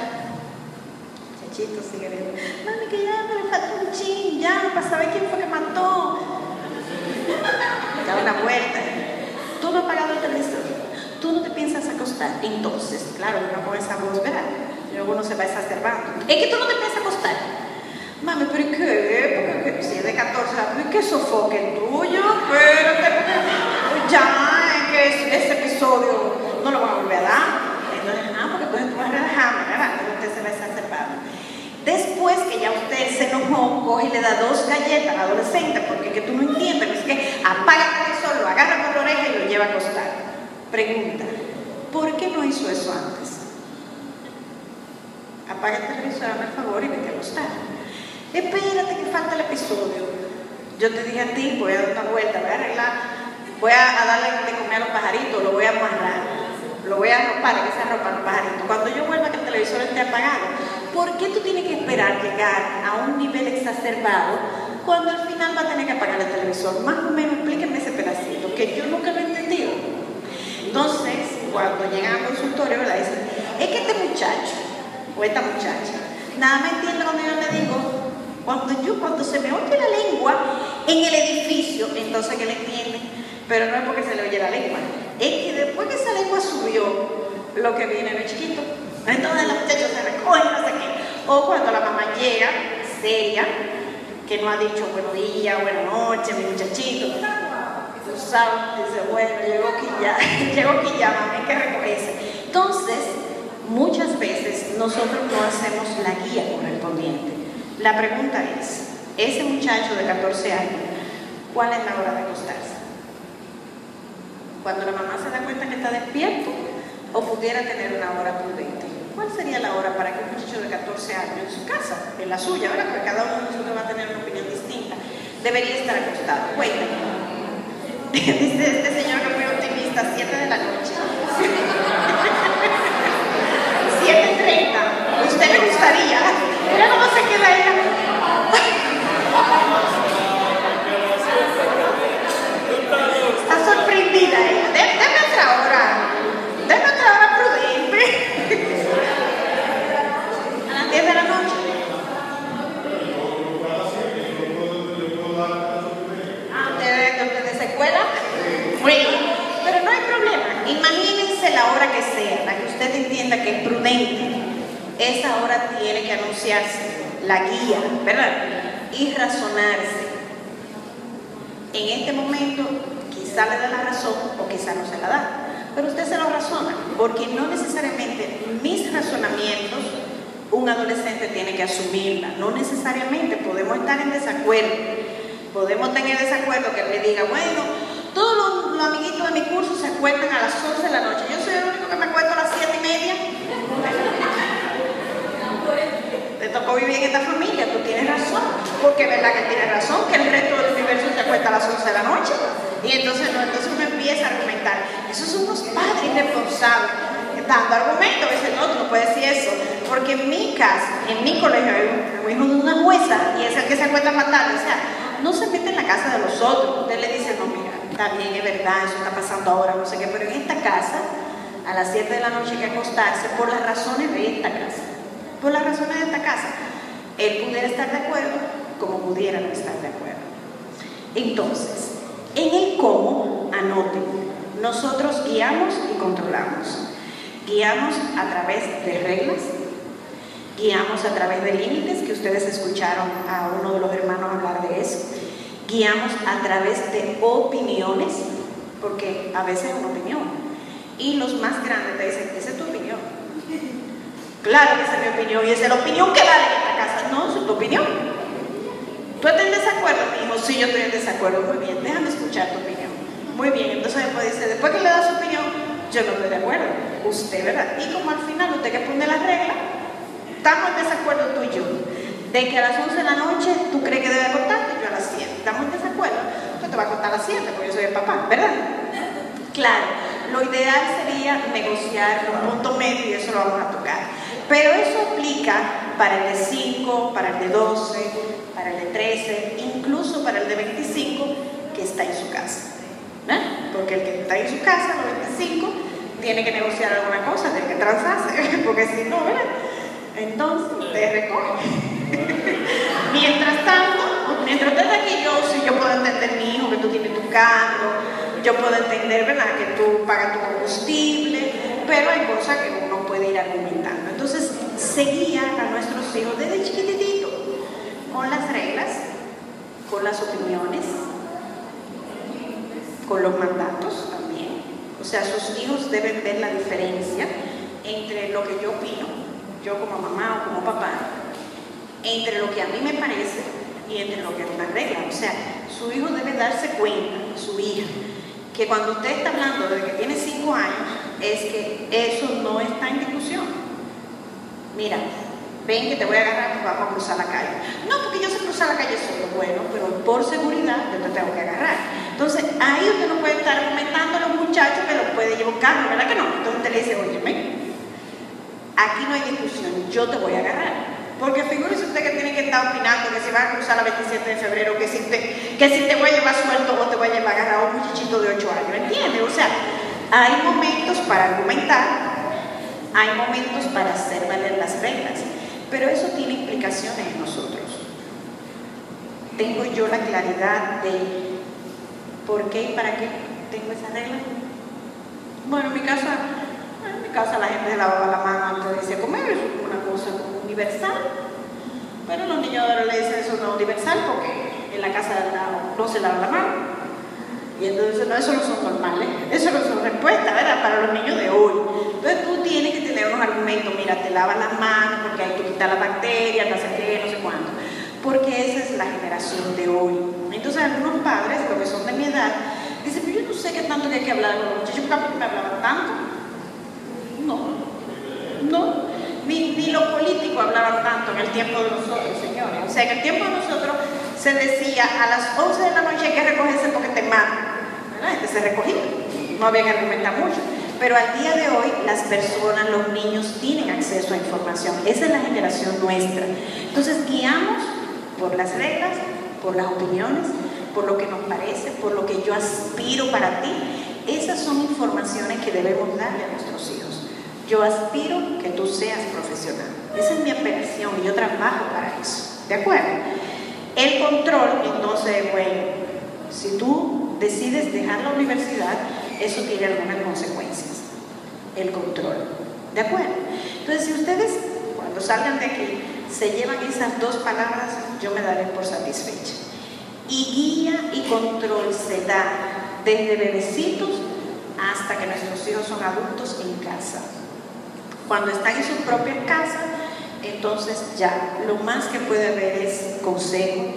Sigue viendo. Mami, que ya me le falta un chin, ya, para saber quién fue que mató. Da una vuelta. Tú no has pagado el televisor. Tú no te piensas acostar. Entonces, claro, uno con esa voz, ¿verdad? Luego uno se va exacerbando. Es que tú no te piensas acostar. Mami, ¿pero qué? Porque si es de 14 años, ¿qué sofoque tuyo? Espérate, porque ya, es que ese, ese episodio no lo van a volver a dar. Entonces, ah, porque tú vas ¿verdad? Entonces se va exacerbando. Después que ya usted se enojó, coge y le da dos galletas al adolescente, porque que tú no entiendes, es que apaga el televisor, lo agarra por la oreja y lo lleva a acostar. Pregunta, ¿por qué no hizo eso antes? Apaga el televisor, hazme el favor y vete a acostar. Espérate que falta el episodio. Yo te dije a ti, voy a dar una vuelta, voy a arreglar, voy a, darle de comer a los pajaritos, lo voy a amarrar, lo voy a arropar, que se arropan los pajaritos. Cuando yo vuelva que el televisor esté apagado, ¿por qué tú tienes que esperar llegar a un nivel exacerbado cuando al final va a tener que apagar el televisor? Más o menos explíquenme ese pedacito, que yo nunca lo he entendido. Entonces, cuando llegan al consultorio, ¿verdad? Dicen, es que este muchacho o esta muchacha nada me entiende cuando yo le digo, cuando yo, cuando se me oye la lengua en el edificio, entonces que le entiende, pero no es porque se le oye la lengua, es que después que esa lengua subió, lo que viene es chiquito. Entonces los muchachos se recogen, no qué. O cuando la mamá llega, seria, que no ha dicho buenos días, buenas noches, mi muchachito. Tú sabes, dice, bueno, llegó ya, llegó mami, hay que recogerse. Entonces, muchas veces nosotros no hacemos la guía correspondiente. La pregunta es, ese muchacho de 14 años, ¿cuál es la hora de acostarse? Cuando la mamá se da cuenta que está despierto o pudiera tener una hora prudente. ¿Cuál sería la hora para que un muchacho de 14 años en su casa, en la suya, ¿verdad? Porque cada uno de nosotros va a tener una opinión distinta, debería estar acostado? Cuéntame. Dice este señor que es muy optimista, 7 de la noche. 7.30. ¿Usted le gustaría? Mira cómo se queda ella. Está sorprendida ella. De- Deme otra hora. Deme otra hora prudente. A las 10 de la noche. Ah, ¿ustedes ustedes se escuela? Muy bien. Pero no hay problema. Imagínense la hora que sea, la que que es prudente. Esa hora tiene que anunciarse la guía, ¿verdad? Y razonarse. En este momento quizá le da la razón o quizá no se la da. Pero usted se lo razona, porque no necesariamente mis razonamientos un adolescente tiene que asumirla. No necesariamente podemos estar en desacuerdo. Podemos tener desacuerdo que me diga, bueno, todos los, los amiguitos de mi curso se acuestan a las 11 de la noche. Yo soy el único que me acuesto a las 7 y media. Te tocó vivir en esta familia, tú tienes razón, porque es verdad que tienes razón, que el resto del universo se acuesta a las 11 de la noche. Y entonces, entonces uno empieza a argumentar. Esos son unos padres irresponsables, dando argumentos, dicen, no, tú no puedes decir eso. Porque en mi casa, en mi colegio, hay un, hijo de una jueza y es el que se acuesta más tarde. O sea, no se mete en la casa de los otros. Usted le dice, no, está bien, es verdad, eso está pasando ahora, no sé qué, pero en esta casa, a las 7 de la noche hay que acostarse por las razones de esta casa por las razones de esta casa, él pudiera estar de acuerdo como pudiera no estar de acuerdo. Entonces, en el cómo, anoten, nosotros guiamos y controlamos. Guiamos a través de reglas, guiamos a través de límites, que ustedes escucharon a uno de los hermanos hablar de eso. Guiamos a través de opiniones, porque a veces es una opinión. Y los más grandes te dicen, esa es tu opinión. Claro que esa es mi opinión y esa es la opinión que vale en esta casa. No, es tu opinión. ¿Tú estás en desacuerdo, mi hijo? Sí, yo estoy en desacuerdo. Muy bien, déjame escuchar tu opinión. Muy bien, entonces después dice, después que le da su opinión, yo no estoy de acuerdo. Usted, ¿verdad? Y como al final usted que pone las reglas, estamos en desacuerdo tú y yo. De que a las 11 de la noche tú crees que debe acostarte, yo a las 7. Estamos en desacuerdo. Tú te vas a acostar a las 7 porque yo soy el papá, ¿verdad? Claro, lo ideal sería negociar un punto medio y eso lo vamos a tocar. Pero eso aplica para el de 5, para el de 12, para el de 13, incluso para el de 25 que está en su casa. ¿eh? Porque el que está en su casa, los 25, tiene que negociar alguna cosa, tiene que transarse, porque si no, ¿verdad? Entonces, te recoge. mientras tanto, mientras usted está aquí, yo sí, yo puedo entender mi hijo que tú tienes tu carro, yo puedo entender, ¿verdad?, que tú pagas tu combustible, pero hay cosas que uno puede ir argumentando. Entonces, seguía a nuestros hijos desde chiquitito con las reglas, con las opiniones, con los mandatos también. O sea, sus hijos deben ver la diferencia entre lo que yo opino, yo como mamá o como papá, entre lo que a mí me parece entre lo que es una regla. O sea, su hijo debe darse cuenta, su hija, que cuando usted está hablando de que tiene cinco años, es que eso no está en discusión. Mira, ven que te voy a agarrar y vamos a cruzar la calle. No, porque yo sé cruzar la calle solo. Bueno, pero por seguridad yo te tengo que agarrar. Entonces, ahí usted no puede estar argumentando a los muchachos que los puede llevar un carro, ¿verdad que no? Entonces usted le dice, oye, ven, aquí no hay discusión, yo te voy a agarrar. Porque figúrese usted que tiene que estar opinando que si va a cruzar la 27 de febrero, que si te, que si te voy a llevar suelto o te voy a llevar agarrado a un muchachito de 8 años, ¿entiende? O sea, hay momentos para argumentar, hay momentos para hacer valer las reglas, pero eso tiene implicaciones en nosotros. Tengo yo la claridad de por qué y para qué tengo esa regla. Bueno, en mi casa, en mi casa la gente se lavaba la mano antes de comer, es una cosa universal. Pero los niños ahora le dicen eso no es universal porque en la casa de lado no se lava la mano. Y entonces no, eso no son normales, eso no son respuestas, ¿verdad? Para los niños de hoy. Entonces tú tienes que tener unos argumentos, mira, te lavas las manos porque hay que quitar las bacterias, no sé qué, no sé cuánto. Porque esa es la generación de hoy. Entonces algunos padres, los que son de mi edad, dicen, pero yo no sé qué tanto que hay que hablar con los muchachos, porque me hablaban tanto. No, no. Ni, ni los políticos hablaban tanto en el tiempo de nosotros, señores. O sea, en el tiempo de nosotros se decía a las 11 de la noche hay que recogerse porque te matan. ¿verdad? Entonces se recogía. No había que argumentar mucho. Pero al día de hoy las personas, los niños tienen acceso a información. Esa es la generación nuestra. Entonces guiamos por las reglas, por las opiniones, por lo que nos parece, por lo que yo aspiro para ti. Esas son informaciones que debemos darle a nuestros hijos. Yo aspiro que tú seas profesional. Esa es mi aspiración y yo trabajo para eso. ¿De acuerdo? El control, entonces, bueno, si tú decides dejar la universidad, eso tiene algunas consecuencias. El control. ¿De acuerdo? Entonces, si ustedes, cuando salgan de aquí, se llevan esas dos palabras, yo me daré por satisfecha. Y guía y control se da desde bebecitos hasta que nuestros hijos son adultos en casa. Cuando están en sus propias casas, entonces ya lo más que puede haber es consejo,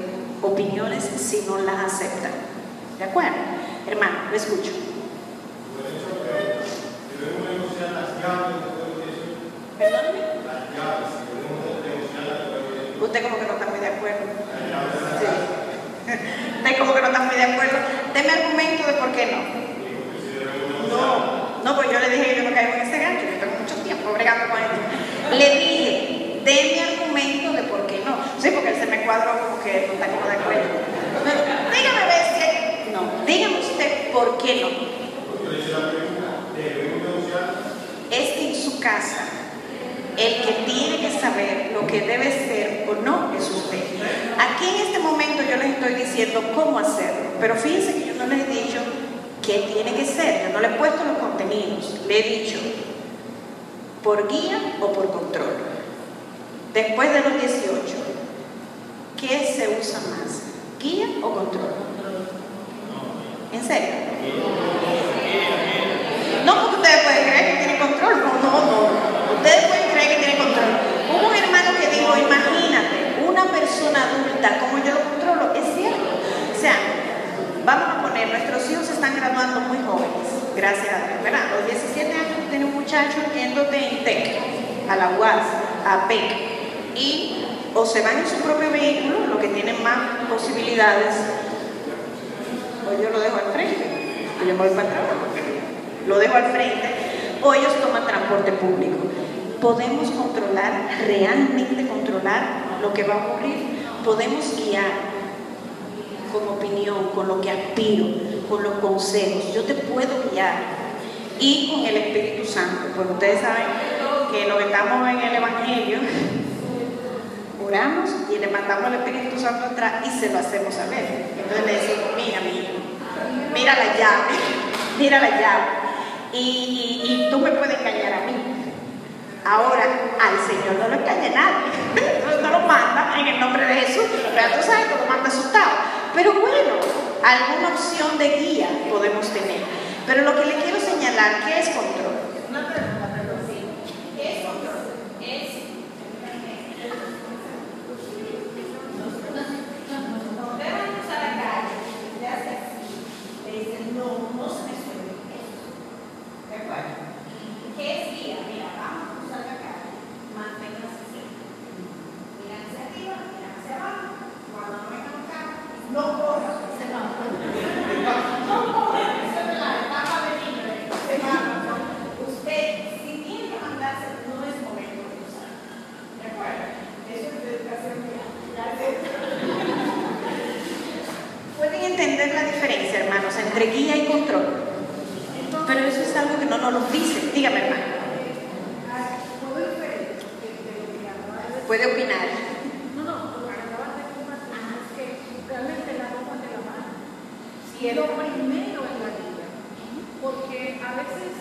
opiniones si no las aceptan. ¿De acuerdo? Hermano, lo escucho. Perdóneme. Usted como que no está muy de acuerdo. Sí. Usted como que no está muy de acuerdo. Deme argumento de por qué no. No, no, pues yo le dije que yo no caigo en ese gancho, yo tengo mucho tiempo bregando con esto. Le dije, deme argumento de por qué no. Sí, porque él se me cuadró como que no está como de acuerdo. Dígame, si. No, dígame usted por qué no. Es que en su casa el que tiene que saber lo que debe ser o no es usted. Aquí en este momento yo les estoy diciendo cómo hacerlo, pero fíjense que yo no les he dicho qué tiene que ser, yo no le he puesto los contenidos, le he dicho por guía o por control. Después de los 18, ¿qué se usa más? ¿Guía o control? ¿En serio? No, porque ustedes pueden creer que tienen control, no, no, no. Ustedes pueden creer que tiene control. Hubo un hermano que dijo, imagínate, una persona adulta, como yo lo controlo? Es cierto. O sea, vamos nuestros hijos se están graduando muy jóvenes, gracias a Dios, ¿verdad? Los 17 años tiene un muchacho yendo de INTEC a la UAS, a PEC, y o se van en su propio vehículo, lo que tienen más posibilidades, o yo lo dejo al frente, yo me voy para atrás, lo dejo al frente, o ellos toman transporte público podemos controlar, realmente controlar lo que va a ocurrir. Podemos guiar con opinión, con lo que aspiro, con los consejos. Yo te puedo guiar. Y con el Espíritu Santo, porque ustedes saben que lo que estamos en el Evangelio, oramos y le mandamos al Espíritu Santo atrás y se lo hacemos saber. Entonces le decimos, mira, mi hijo, mira la llave, mira la llave. Y, y- y tú me puedes engañar a mí. Ahora, al Señor no lo engaña nadie. Entonces no lo manda en el nombre de Jesús. Pero tú sabes que lo manda asustado. Pero bueno, alguna opción de guía podemos tener. Pero lo que le quiero señalar, ¿qué es control? Una pregunta, perdón, sí. ¿Qué es control? Es a la calle, le así, no, no se me suele ¿De acuerdo? ¿Qué es guía? Mira, vamos a cruzar la calle, manténganse así. Miran hacia arriba, miran hacia abajo, cuando no vengan un carro, no corran, se van. No corran, esa es la etapa de libre, se van. Usted, si tiene que mandarse, no es momento de cruzar. ¿De acuerdo? Eso es de educación vial. Pueden entender la diferencia, hermanos, entre guía y control. Pero eso es algo que no nos lo dice. Dígame, hermano. ¿Puedo diferir de, de lo que acabas de decir? Puede opinar. No, no, lo que acabas de compartir es que realmente la ropa de la mano. Cierto. Lo primero en la vida. Porque a veces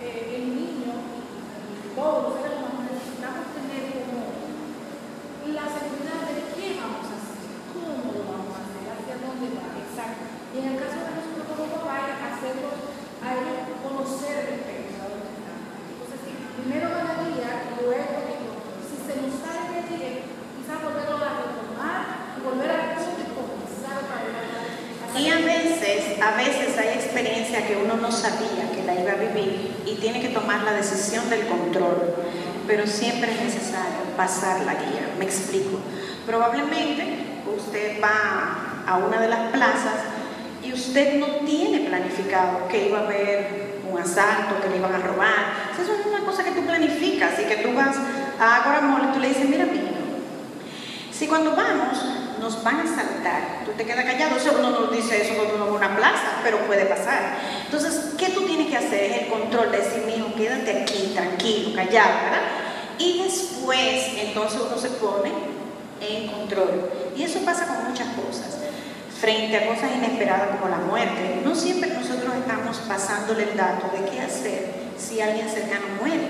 eh, el niño, y todos los seres humanos necesitamos tener como la seguridad de qué vamos a hacer, cómo lo vamos a hacer, hacia dónde va, exacto. Y en el caso de nosotros como papá, era hacerlos a ellos conocer el peso, a dónde están. Entonces, sí, primero va la guía y luego digo, si se nos sale de allí, quizás volverlo a retomar y volver a punto y comenzar otra vez a Y a veces, a veces hay experiencia que uno no sabía que la iba a vivir y tiene que tomar la decisión del control. Pero siempre es necesario pasar la guía. Me explico. Probablemente usted va a una de las plazas y usted no tiene planificado que iba a haber un asalto, que le iban a robar. Eso es una cosa que tú planificas y que tú vas a Agoramol y tú le dices, mira, mira, si cuando vamos nos van a asaltar, tú te quedas callado, o sea, uno no dice eso cuando uno va a una plaza, pero puede pasar. Entonces, ¿qué tú tienes que hacer? Es el control de decir, mijo, quédate aquí, tranquilo, callado, ¿verdad? Y después, entonces uno se pone en control. Y eso pasa con muchas cosas. Frente a cosas inesperadas como la muerte, no siempre nosotros estamos pasándole el dato de qué hacer si alguien cercano muere.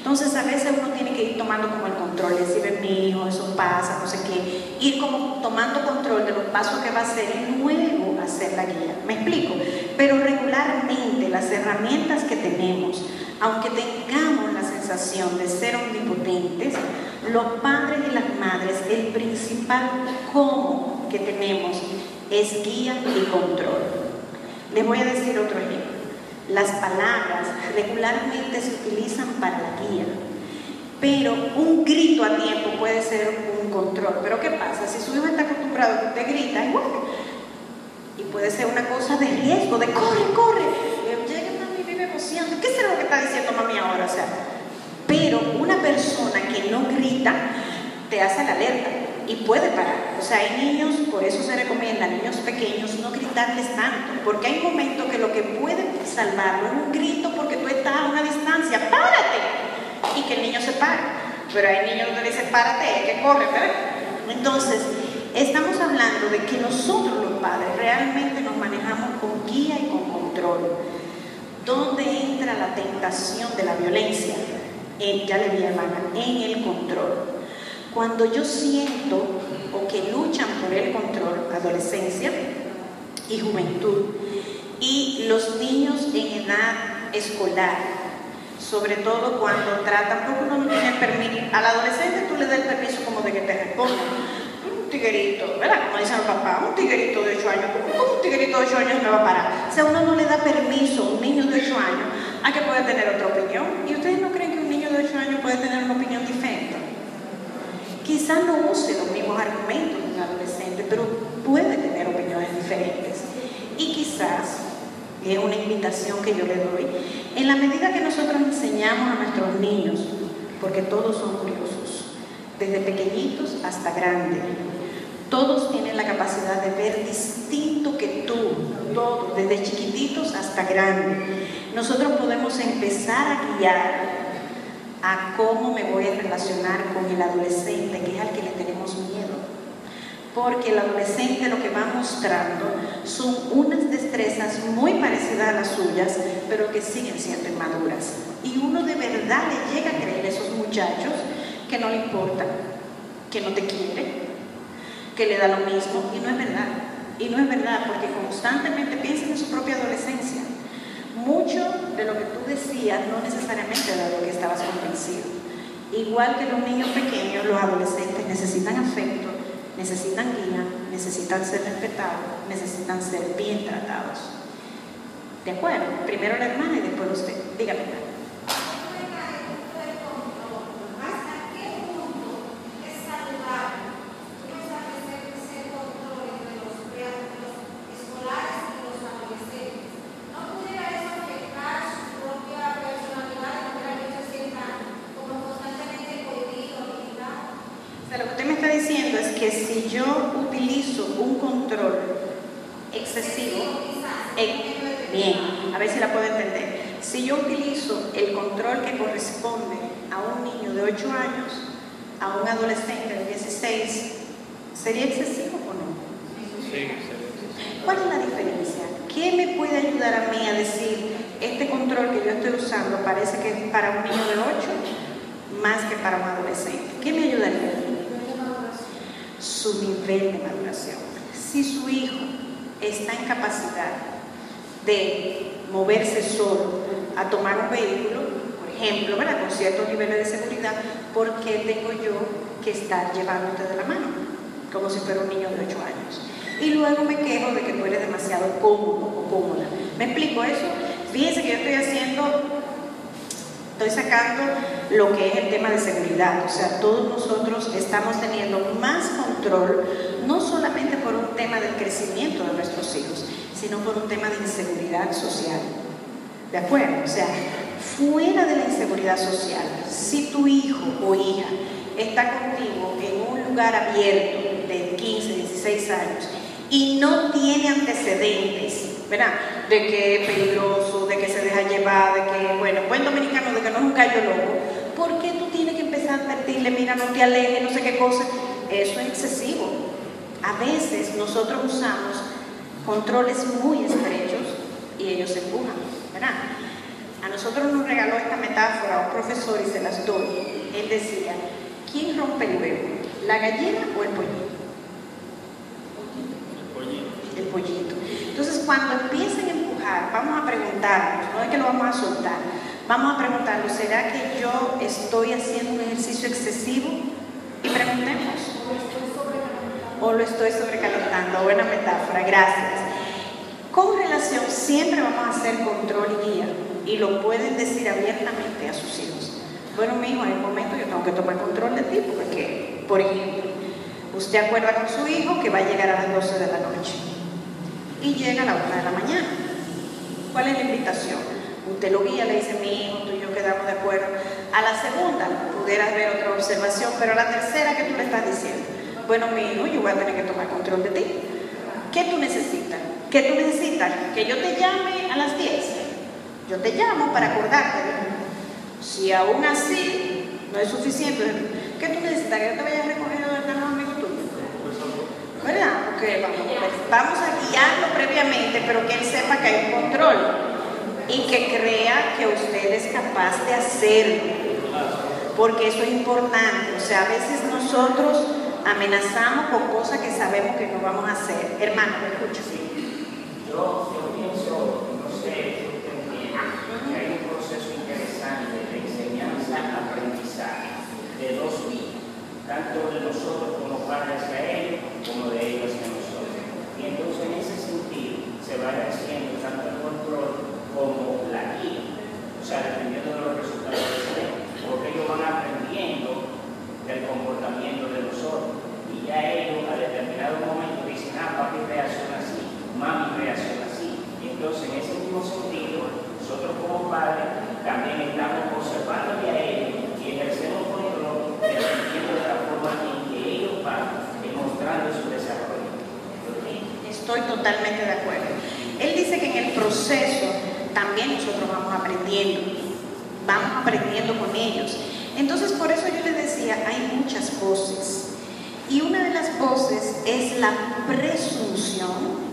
Entonces a veces uno tiene que ir tomando como el control, decir, "Ven, mi hijo, eso pasa, no sé qué, ir como tomando control de los pasos que va a hacer y luego hacer la guía. ¿Me explico? Pero regularmente las herramientas que tenemos, aunque tengamos la sensación de ser omnipotentes, los padres y las madres, el principal cómo que tenemos es guía y control. Les voy a decir otro ejemplo. Las palabras regularmente se utilizan para la guía, pero un grito a tiempo puede ser un control. Pero ¿qué pasa? Si su hijo está acostumbrado a que usted grita, igual, y puede ser una cosa de riesgo, de corre, corre, Eh, llega mami, vive negociando, ¿qué será lo que está diciendo mami ahora? O sea, pero una persona que no grita te hace la alerta y puede parar. O sea, hay niños, por eso se recomienda niños pequeños no gritarles tanto, porque hay momentos que lo que puede salvarlo es un grito porque tú estás a una distancia, párate, y que el niño se pare. Pero hay niños que le dicen, párate, que corre, ¿verdad? Entonces, estamos hablando de que nosotros los padres realmente nos manejamos con guía y con control. ¿Dónde entra la tentación de la violencia? En, ya le vi hermana, en el control. Cuando yo siento o que luchan por el control, adolescencia y juventud, y los niños en edad escolar, sobre todo cuando tratan, porque uno no tiene permiso, al adolescente tú le das el permiso como de que te responda. Un tiguerito, ¿verdad? Como dicen los papás, un tiguerito de 8 años, ¿cómo, cómo un tiguerito de 8 años me va a parar? O sea, uno no le da permiso a un niño de 8 años a que pueda tener otra opinión. ¿Y ustedes no creen que un niño de 8 años puede tener una opinión diferente? Quizás no use los mismos argumentos de un adolescente, pero puede tener opiniones diferentes. Y quizás, es una invitación que yo le doy, en la medida que nosotros enseñamos a nuestros niños, porque todos son curiosos, desde pequeñitos hasta grandes, todos tienen la capacidad de ver distinto que tú, todos, desde chiquititos hasta grandes. Nosotros podemos empezar a guiar a cómo me voy a relacionar con el adolescente, que es al que le tenemos miedo. Porque el adolescente lo que va mostrando son unas destrezas muy parecidas a las suyas, pero que siguen siendo inmaduras. Y uno de verdad le llega a creer a esos muchachos que no le importa, que no te quiere, que le da lo mismo, y no es verdad. Y no es verdad porque constantemente piensan en su propia adolescencia. Mucho de lo que tú decías no necesariamente era lo que estabas convencido. Igual que los niños pequeños, los adolescentes necesitan afecto, necesitan guía, necesitan ser respetados, necesitan ser bien tratados. ¿De acuerdo? Primero la hermana y después usted. Dígame. ¿Hasta qué punto es saludable no establecer ese control entre los, pre- los escolares y los adolescentes? ¿No pudiera eso afectar su propia personalidad de manera que ellos se sientan como constantemente cohibidos, limitados? O sea, lo que usted me está diciendo es que si yo utilizo un control excesivo, en- bien, a ver si la puedo entender. Si yo utilizo el control que corresponde a un niño de 8 años, a un adolescente de 16, ¿sería excesivo o no? Sí, sí, ¿Cuál es la diferencia? ¿Qué me puede ayudar a mí a decir, este control que yo estoy usando parece que es para un niño de 8 más que para un adolescente? ¿Qué me ayudaría? Su nivel de maduración. Si su hijo está en capacidad de moverse solo a tomar un vehículo, por ejemplo, ¿verdad? con ciertos niveles de seguridad, ¿por qué tengo yo que estar llevándote de la mano? Como si fuera un niño de 8 años. Y luego me quejo de que tú eres demasiado cómodo o cómoda. ¿Me explico eso? Fíjense que yo estoy haciendo, estoy sacando lo que es el tema de seguridad. O sea, todos nosotros estamos teniendo más control, no solamente por un tema del crecimiento de nuestros hijos, sino por un tema de inseguridad social. ¿De acuerdo? O sea, fuera de la inseguridad social, si tu hijo o hija está contigo en un lugar abierto de 15, 16 años y no tiene antecedentes, ¿verdad? De que es peligroso, de que se deja llevar, de que, bueno, buen dominicano, de que no es un callo loco, ¿por qué tú tienes que empezar a advertirle, mira, no te alejes, no sé qué cosa? Eso es excesivo. A veces nosotros usamos controles muy estrechos y ellos se empujan, ¿verdad? A nosotros nos regaló esta metáfora un profesor y se las doy. Él decía, ¿quién rompe el huevo? ¿La gallina o el pollito? El pollito. Pollito. Entonces, cuando empiecen a empujar, vamos a preguntarnos, no es que lo vamos a soltar, vamos a preguntarnos, ¿será que yo estoy haciendo un ejercicio excesivo? Y preguntemos. O lo estoy sobrecalentando. Buena metáfora, gracias. Con relación, siempre vamos a hacer control y guía. Y lo pueden decir abiertamente a sus hijos. Bueno, mi hijo, en el momento yo tengo que tomar control de ti, porque, por ejemplo, usted acuerda con su hijo que va a llegar a las 12 de la noche y llega a la 1 de la mañana. ¿Cuál es la invitación? Usted lo guía, le dice, mi hijo, tú y yo quedamos de acuerdo. A la segunda pudieras ver otra observación, pero a la tercera, ¿qué tú le estás diciendo? Bueno, mi hijo, yo voy a tener que tomar control de ti. ¿Qué tú necesitas? ¿Qué tú necesitas? Que yo te llame a las 10. Yo te llamo para acordarte. Si aún así no es suficiente, ¿qué tú necesitas? Que yo te vaya a recoger a los amigos tuyos. ¿Verdad? Porque vamos, vamos a guiarlo previamente, pero que él sepa que hay un control y que crea que usted es capaz de hacerlo. Porque eso es importante. O sea, a veces nosotros amenazamos con cosas que sabemos que no vamos a hacer. Hermano, me escucha. Yo, yo pienso, no sé que hay un proceso interesante de enseñanza-aprendizaje de dos vías, tanto de nosotros como padres hacia ellos, como de ellos hacia nosotros. Y entonces en ese se va haciendo tanto el control como la guía, o sea, dependiendo de los resultados que se den, porque ellos van aprendiendo del comportamiento de nosotros. Y ya ellos a determinado momento dicen, ah, papi reacciona así, mami reacciona así. Entonces en ese mismo sentido, nosotros como padres también estamos observando a ellos y ejercemos control dependiendo de la forma en que ellos van demostrando su desarrollo. Estoy totalmente de acuerdo. Él dice que en el proceso también nosotros vamos aprendiendo. vamos aprendiendo con ellos. Entonces, por eso yo les decía, hay muchas voces. Y una de las voces es la presunción.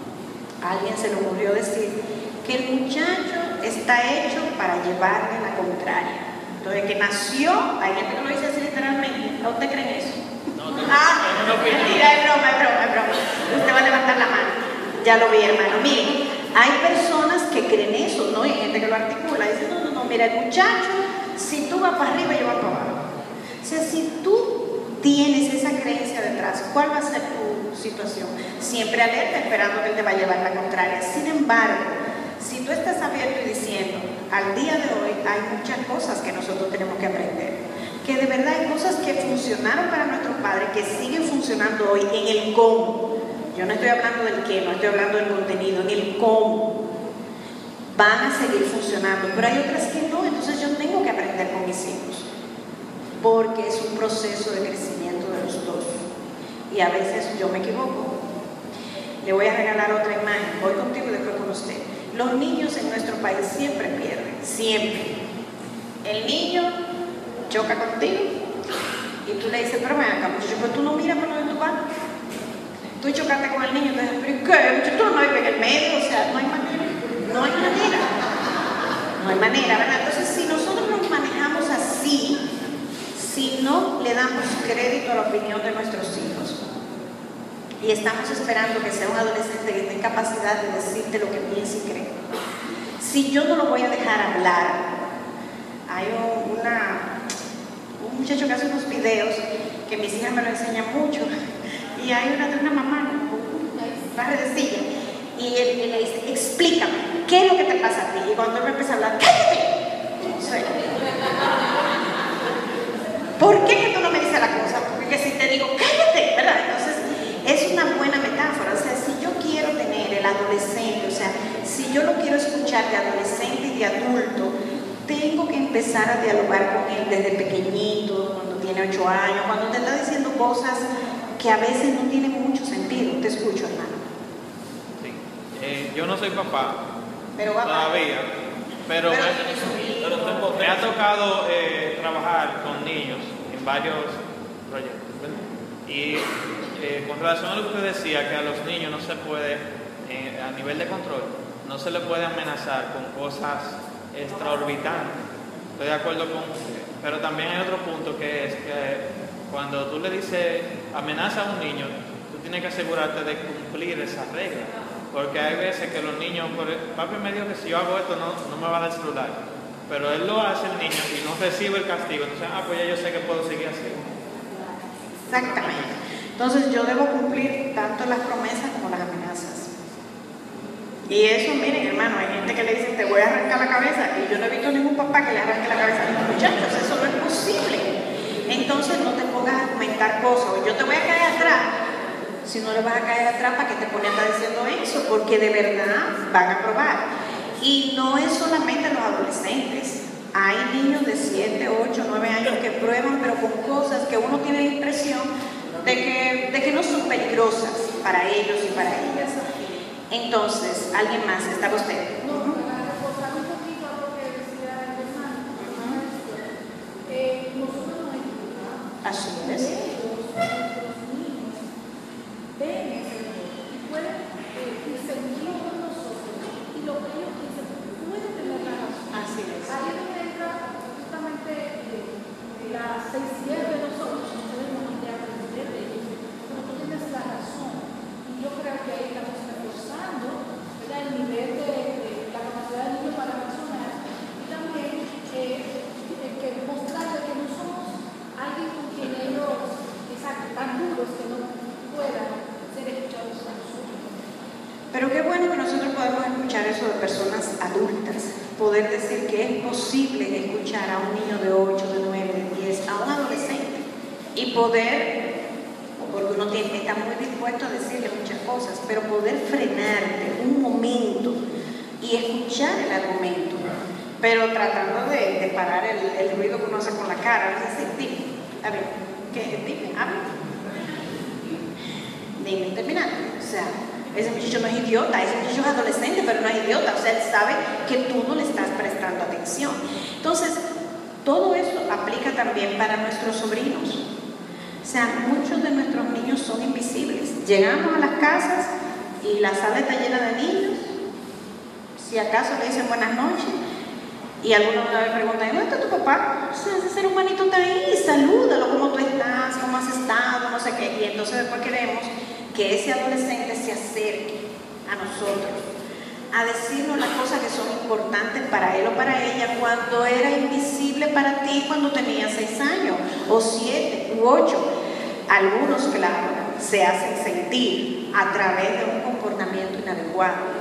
A alguien se le ocurrió decir que el muchacho está hecho para llevarle la contraria. Entonces, que nació, hay gente que lo dice así literalmente. ¿A usted creen eso? No, no, Ah, no, no, no, mentira, es broma, es broma, es broma. Usted va a levantar la mano. Ya lo vi, hermano. Miren, hay personas que creen eso, ¿no? Y hay gente que lo articula. Dice, no, no, no, mira, el muchacho, si tú vas para arriba, yo voy para abajo. O sea, si tú tienes esa creencia detrás, ¿cuál va a ser tu situación? Siempre alerta, esperando que él te va a llevar la contraria. Sin embargo, si tú estás abierto y diciendo, al día de hoy hay muchas cosas que nosotros tenemos que aprender, que de verdad hay cosas que funcionaron para nuestros padres, que siguen funcionando hoy en el cómo. Yo no estoy hablando del qué, no estoy hablando del contenido, ni el cómo. Van a seguir funcionando, pero hay otras que no, entonces yo tengo que aprender con mis hijos, porque es un proceso de crecimiento de los dos. Y a veces yo me equivoco. Le voy a regalar otra imagen, voy contigo y después con usted. Los niños en nuestro país siempre pierden, siempre. El niño choca contigo y tú le dices, pero ven acá, muchacho, pues tú no miras por donde tú vas. Tú chocaste con el niño, entonces, pero ¿y ¿qué? Tú no vives en el medio, o sea, no hay manera. No hay manera. No hay manera, ¿verdad? Entonces, si nosotros nos manejamos así, si no le damos crédito a la opinión de nuestros hijos, y estamos esperando que sea un adolescente que tenga capacidad de decirte lo que piensa y cree. Si yo no lo voy a dejar hablar, hay un, una, un muchacho que hace unos videos que mis hijas me lo enseñan mucho, y hay una de una mamá una redecilla, y él, le dice, explícame, ¿qué es lo que te pasa a ti? Y cuando él me empieza a hablar, cállate. ¿Por qué que tú no me dices la cosa? Porque si te digo, cállate, ¿verdad? Entonces, es una buena metáfora. O sea, si yo quiero tener el adolescente, o sea, si yo lo quiero escuchar de adolescente y de adulto, tengo que empezar a dialogar con él desde pequeñito, cuando tiene ocho años, cuando te está diciendo cosas que a veces no tienen mucho sentido. Te escucho, hermano. Sí. Eh, yo no soy papá Pero va todavía, pero, Pero me, tiene pero me ha tocado eh, trabajar con niños en varios proyectos. ¿verdad? Y eh, con relación a lo que usted decía, que a los niños no se puede, eh, a nivel de control, no se les puede amenazar con cosas extraorbitantes. Estoy de acuerdo con usted. Pero también hay otro punto que es que cuando tú le dices amenaza a un niño, tú tienes que asegurarte de cumplir esa regla. Porque hay veces que los niños, por el- papi me dijo que si yo hago esto no, no me va a dar. Pero él lo hace el niño y no recibe el castigo. Entonces, ah, pues ya yo sé que puedo seguir así. Exactamente. Entonces yo debo cumplir tanto las promesas como las amenazas. Y eso, miren hermano, hay gente que le dice, te voy a arrancar la cabeza. Y yo no he visto ningún papá que le arranque la cabeza a los muchachos. Eso no es posible. Entonces no te pongas a comentar cosas. Yo te voy a caer atrás. Si no le vas a caer atrás, ¿para qué te pones a estar diciendo eso? Porque de verdad van a probar. Y no es solamente los adolescentes. Hay niños de 7, 8, 9 años que prueban, pero con cosas que uno tiene la impresión de que, de que no son peligrosas para ellos y para ellas. Entonces, ¿alguien más? ¿Está usted? No, para reforzar un poquito a lo que decía el hermano, eh, nosotros nos equivocamos. Así Y es. ellos, nuestros niños, ven ese error y pueden eh, discernirlo con nosotros y lo que ellos dicen puede tener la razón. Así es. Ahí es donde entra justamente eh, la 6 de nosotros, nosotros tenemos que aprender de ellos, pero tú tienes la razón. Y yo creo que ahí estamos reforzando ¿verdad? el nivel de, de la capacidad del niño para razonar y también eh, eh, que mostrarle que no somos alguien con quien ellos, exacto, tan duros que no puedan ser escuchados a nosotros. Pero qué bueno que nosotros podemos escuchar eso de personas adultas, poder decir que es posible escuchar a un niño de 8, de 9, de 10, a un adolescente y poder, porque uno tiene, está muy dispuesto a decirle muchas cosas, pero poder frenarte un momento y escuchar el argumento, pero tratando de, de parar el, el ruido que uno hace con la cara, es decir, dime, a ver, ¿qué? Dime, habla. Dime, terminar. O sea, ese muchacho no es idiota, ese muchacho es adolescente, pero no es idiota. O sea, él sabe que tú no le estás prestando atención. Entonces, Todo eso aplica también para nuestros sobrinos. O sea, muchos de nuestros niños son invisibles. Llegamos a las casas y la sala está llena de niños. Si acaso le dicen buenas noches, y algunos vez preguntan, ¿dónde está tu papá? O sea, ese ser humanito está ahí, salúdalo, ¿cómo tú estás? ¿Cómo has estado? No sé qué. Y entonces después queremos que ese adolescente se acerque a nosotros, a decirnos las cosas que son importantes para él o para ella cuando era invisible para ti cuando tenía seis años, o siete, u ocho. Algunos, claro, se hacen sentir a través de un comportamiento inadecuado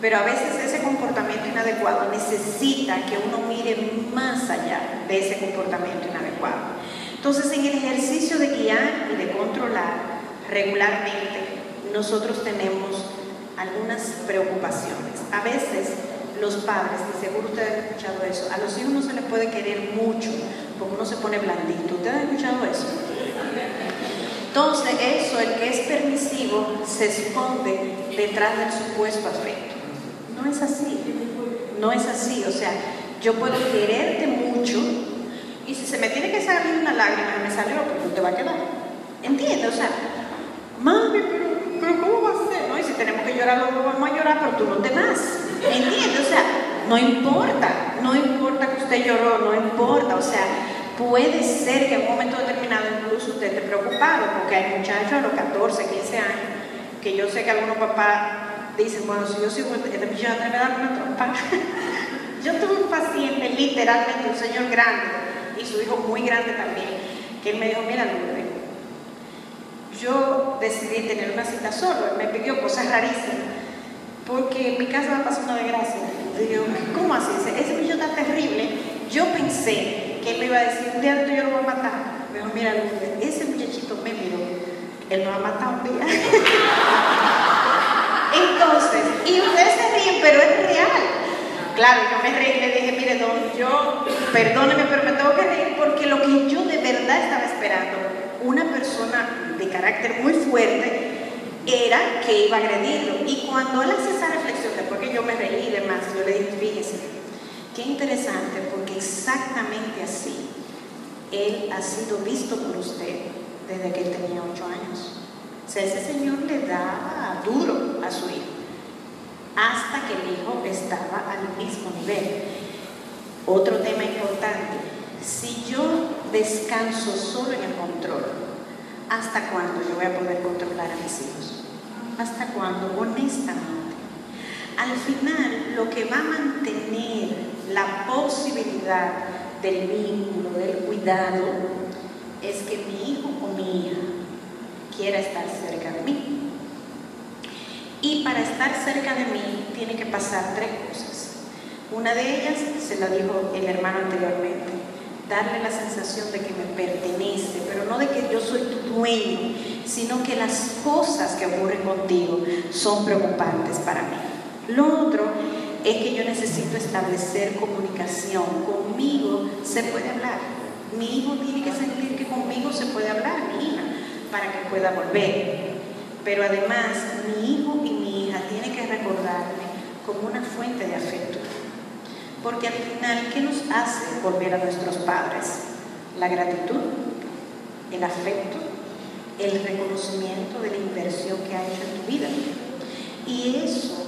pero a veces ese comportamiento inadecuado necesita que uno mire más allá de ese comportamiento inadecuado. Entonces, en el ejercicio de guiar y de controlar regularmente, nosotros tenemos algunas preocupaciones. A veces los padres, y seguro ustedes han escuchado eso, a los hijos no se les puede querer mucho porque uno se pone blandito. ¿Ustedes han escuchado eso? Entonces, eso, el que es permisivo, se esconde detrás del supuesto afecto. No es así. No es así. O sea, yo puedo quererte mucho y si se me tiene que salir una lágrima me salió, pues no te va a quedar. ¿Entiendes? O sea, mami, pero, pero ¿cómo va a ser? ¿No? Y si tenemos que llorar, lo vamos a llorar, pero tú no te vas. ¿Entiendes? O sea, no importa. No importa que usted lloró, no importa. O sea, puede ser que en un momento determinado incluso usted esté preocupado, porque hay muchachos a los 14, 15 años, que yo sé que algunos papás dicen, bueno, si yo soy este millón me da una trompa. yo tuve un paciente, literalmente, un señor grande, y su hijo muy grande también, que él me dijo, mira, Lourdes, yo decidí tener una cita solo, él me pidió cosas rarísimas, porque en mi casa a pasar una desgracia. Y yo, ¿cómo así? Ese millón está terrible. Yo pensé él me iba a decir, un día yo lo voy a matar. Me dijo, mira, ese muchachito me miró, él me va a matar un día. Entonces, y ustedes se ríen, pero es real. Claro, yo me reí y le dije, mire, don, yo, perdóneme, pero me tengo que reír porque lo que yo de verdad estaba esperando, una persona de carácter muy fuerte, era que iba a agredirlo. Y cuando él hace esa reflexión, después que yo me reí y demás, yo le dije, fíjese, qué interesante, porque exactamente así, él ha sido visto por usted desde que él tenía ocho años. O sea, ese señor le daba duro a su hijo, hasta que el hijo estaba al mismo nivel. Otro tema importante, si yo descanso solo en el control, ¿hasta cuándo yo voy a poder controlar a mis hijos? ¿Hasta cuándo? Honestamente. Al final, lo que va a mantener la posibilidad del vínculo, del cuidado, es que mi hijo o mi hija quiera estar cerca de mí. Y para estar cerca de mí tiene que pasar tres cosas. Una de ellas, se la dijo el hermano anteriormente, darle la sensación de que me pertenece, pero no de que yo soy tu dueño, sino que las cosas que ocurren contigo son preocupantes para mí. Lo otro es que yo necesito establecer comunicación. Conmigo se puede hablar. Mi hijo tiene que sentir que conmigo se puede hablar, mi hija para que pueda volver. Pero además, mi hijo y mi hija tienen que recordarme como una fuente de afecto. Porque al final, ¿qué nos hace volver a nuestros padres? La gratitud, el afecto, el reconocimiento de la inversión que ha hecho en tu vida. Y eso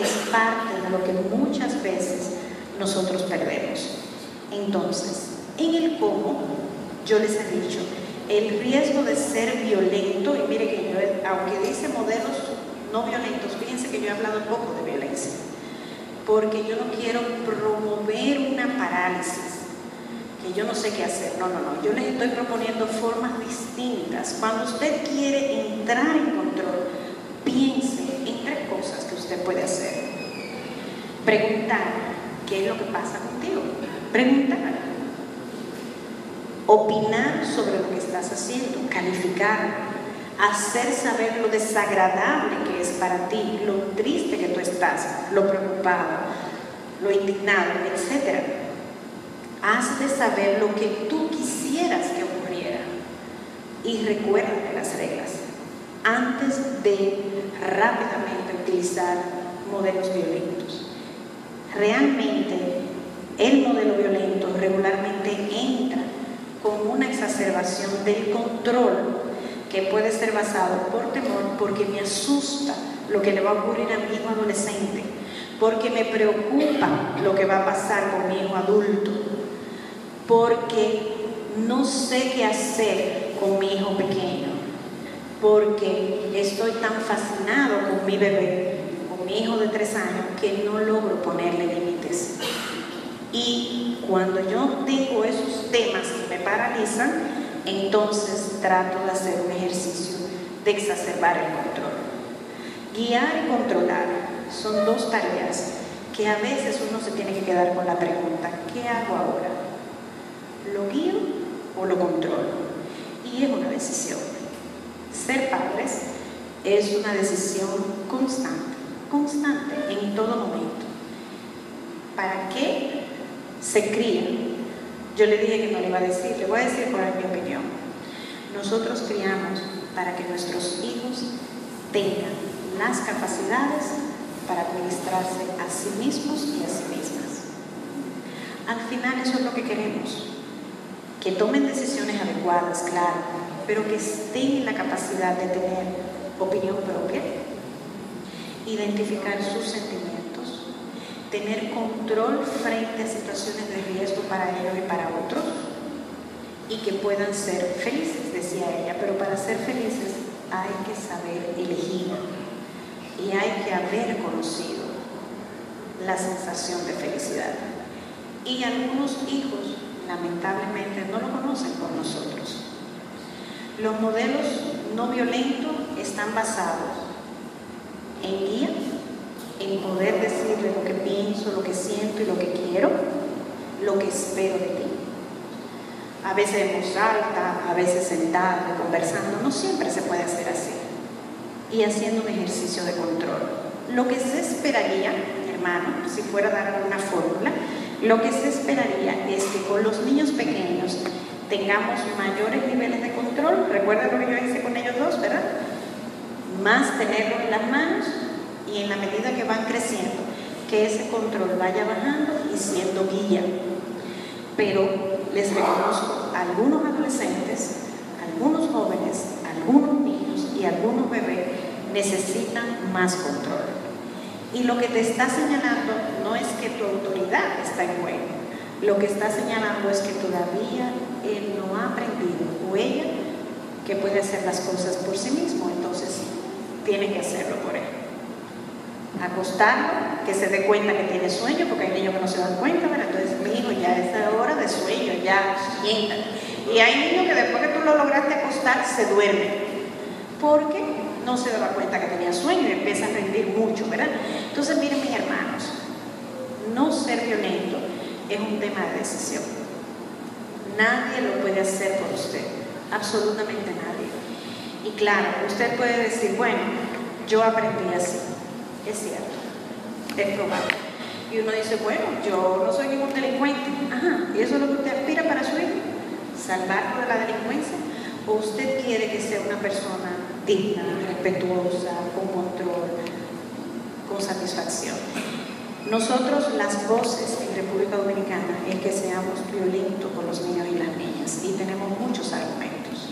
es parte de lo que muchas veces nosotros perdemos. Entonces, en el cómo, yo les he dicho, el riesgo de ser violento, y mire que yo, aunque dice modelos no violentos, fíjense que yo he hablado poco de violencia, porque yo no quiero promover una parálisis, que yo no sé qué hacer, no, no, no, yo les estoy proponiendo formas distintas. Cuando usted quiere entrar en control, piense en tres cosas que usted puede hacer. Preguntar, ¿qué es lo que pasa contigo? Preguntar opinar sobre lo que estás haciendo, calificar, hacer saber lo desagradable que es para ti, lo triste que tú estás, lo preocupado, lo indignado, etc. Haz de saber lo que tú quisieras que ocurriera y recuerda las reglas de rápidamente utilizar modelos violentos. Realmente el modelo violento regularmente exacerbación del control que puede ser basado por temor, porque me asusta lo que le va a ocurrir a mi hijo adolescente, porque me preocupa lo que va a pasar con mi hijo adulto, porque no sé qué hacer con mi hijo pequeño, porque estoy tan fascinado con mi bebé, con mi hijo de tres años, que no logro ponerle límites. Y cuando yo tengo esos temas que me paralizan, entonces trato de hacer un ejercicio de exacerbar el control. Guiar y controlar son dos tareas que a veces uno se tiene que quedar con la pregunta, ¿qué hago ahora? ¿Lo guío o lo controlo? Y es una decisión. Ser padres es una decisión constante, constante en todo momento. ¿Para qué se cría? Yo le dije que no le iba a decir, le voy a decir cuál es mi opinión. Nosotros criamos para que nuestros hijos tengan las capacidades para administrarse a sí mismos y a sí mismas. Al final eso es lo que queremos, que tomen decisiones adecuadas, claro, pero que estén en la capacidad de tener opinión propia, identificar sus sentimientos, tener control frente a situaciones de riesgo para ellos y para otros, y que puedan ser felices, decía ella, pero para ser felices hay que saber elegir y hay que haber conocido la sensación de felicidad. Y algunos hijos, lamentablemente, no lo conocen con nosotros. Los modelos no violentos están basados en guía, en poder decirle lo que pienso, lo que siento y lo que quiero, lo que espero de ti. A veces en voz alta, a veces sentado, conversando, no siempre se puede hacer así. Y haciendo un ejercicio de control. Lo que se esperaría, hermano, si fuera a dar una fórmula, lo que se esperaría es que con los niños pequeños tengamos mayores niveles de control. Recuerda lo que yo hice con ellos dos, ¿verdad? Más tenerlo en las manos y en la medida que van creciendo, que ese control vaya bajando y siendo guía. Pero les reconozco, algunos adolescentes, algunos jóvenes, algunos niños y algunos bebés necesitan más control. Y lo que te está señalando no es que tu autoridad está en juego, lo que está señalando es que todavía él no ha aprendido o ella que puede hacer las cosas por sí mismo, entonces tiene que hacerlo por él. Acostarlo, que se dé cuenta que tiene sueño, porque hay niños que no se dan cuenta, ¿verdad? entonces mi hijo ya es hora de sueño, ya sienta. Y hay niños que después que tú lo lograste acostar, se duermen, porque no se daba cuenta que tenía sueño y empieza a rendir mucho, ¿verdad? Entonces miren mis hermanos, no ser violento es un tema de decisión. Nadie lo puede hacer por usted, absolutamente nadie. Y claro, usted puede decir, bueno, yo aprendí así, es cierto, es probable. Y uno dice, bueno, yo no soy ningún delincuente. Ajá, ¿y eso es lo que usted aspira para su hijo? ¿Salvarlo de la delincuencia? ¿O usted quiere que sea una persona digna, respetuosa, con control, con satisfacción? Nosotros las voces en República Dominicana es que seamos violentos con los niños y las niñas y tenemos muchos argumentos.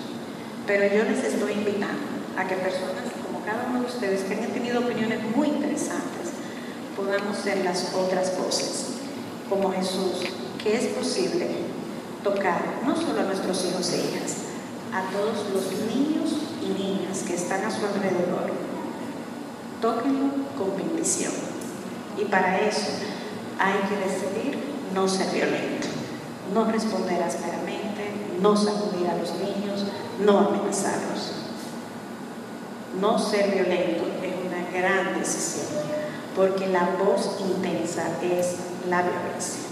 Pero yo les estoy invitando a que personas como cada uno de ustedes que han tenido opiniones muy interesantes podamos ser las otras voces, como Jesús, que es posible tocar no solo a nuestros hijos e hijas, a todos los niños y niñas que están a su alrededor. Tóquenlo con bendición. Y para eso hay que decidir no ser violento, no responder ásperamente, no sacudir a los niños, no amenazarlos. No ser violento es una gran decisión, porque la voz intensa es la violencia.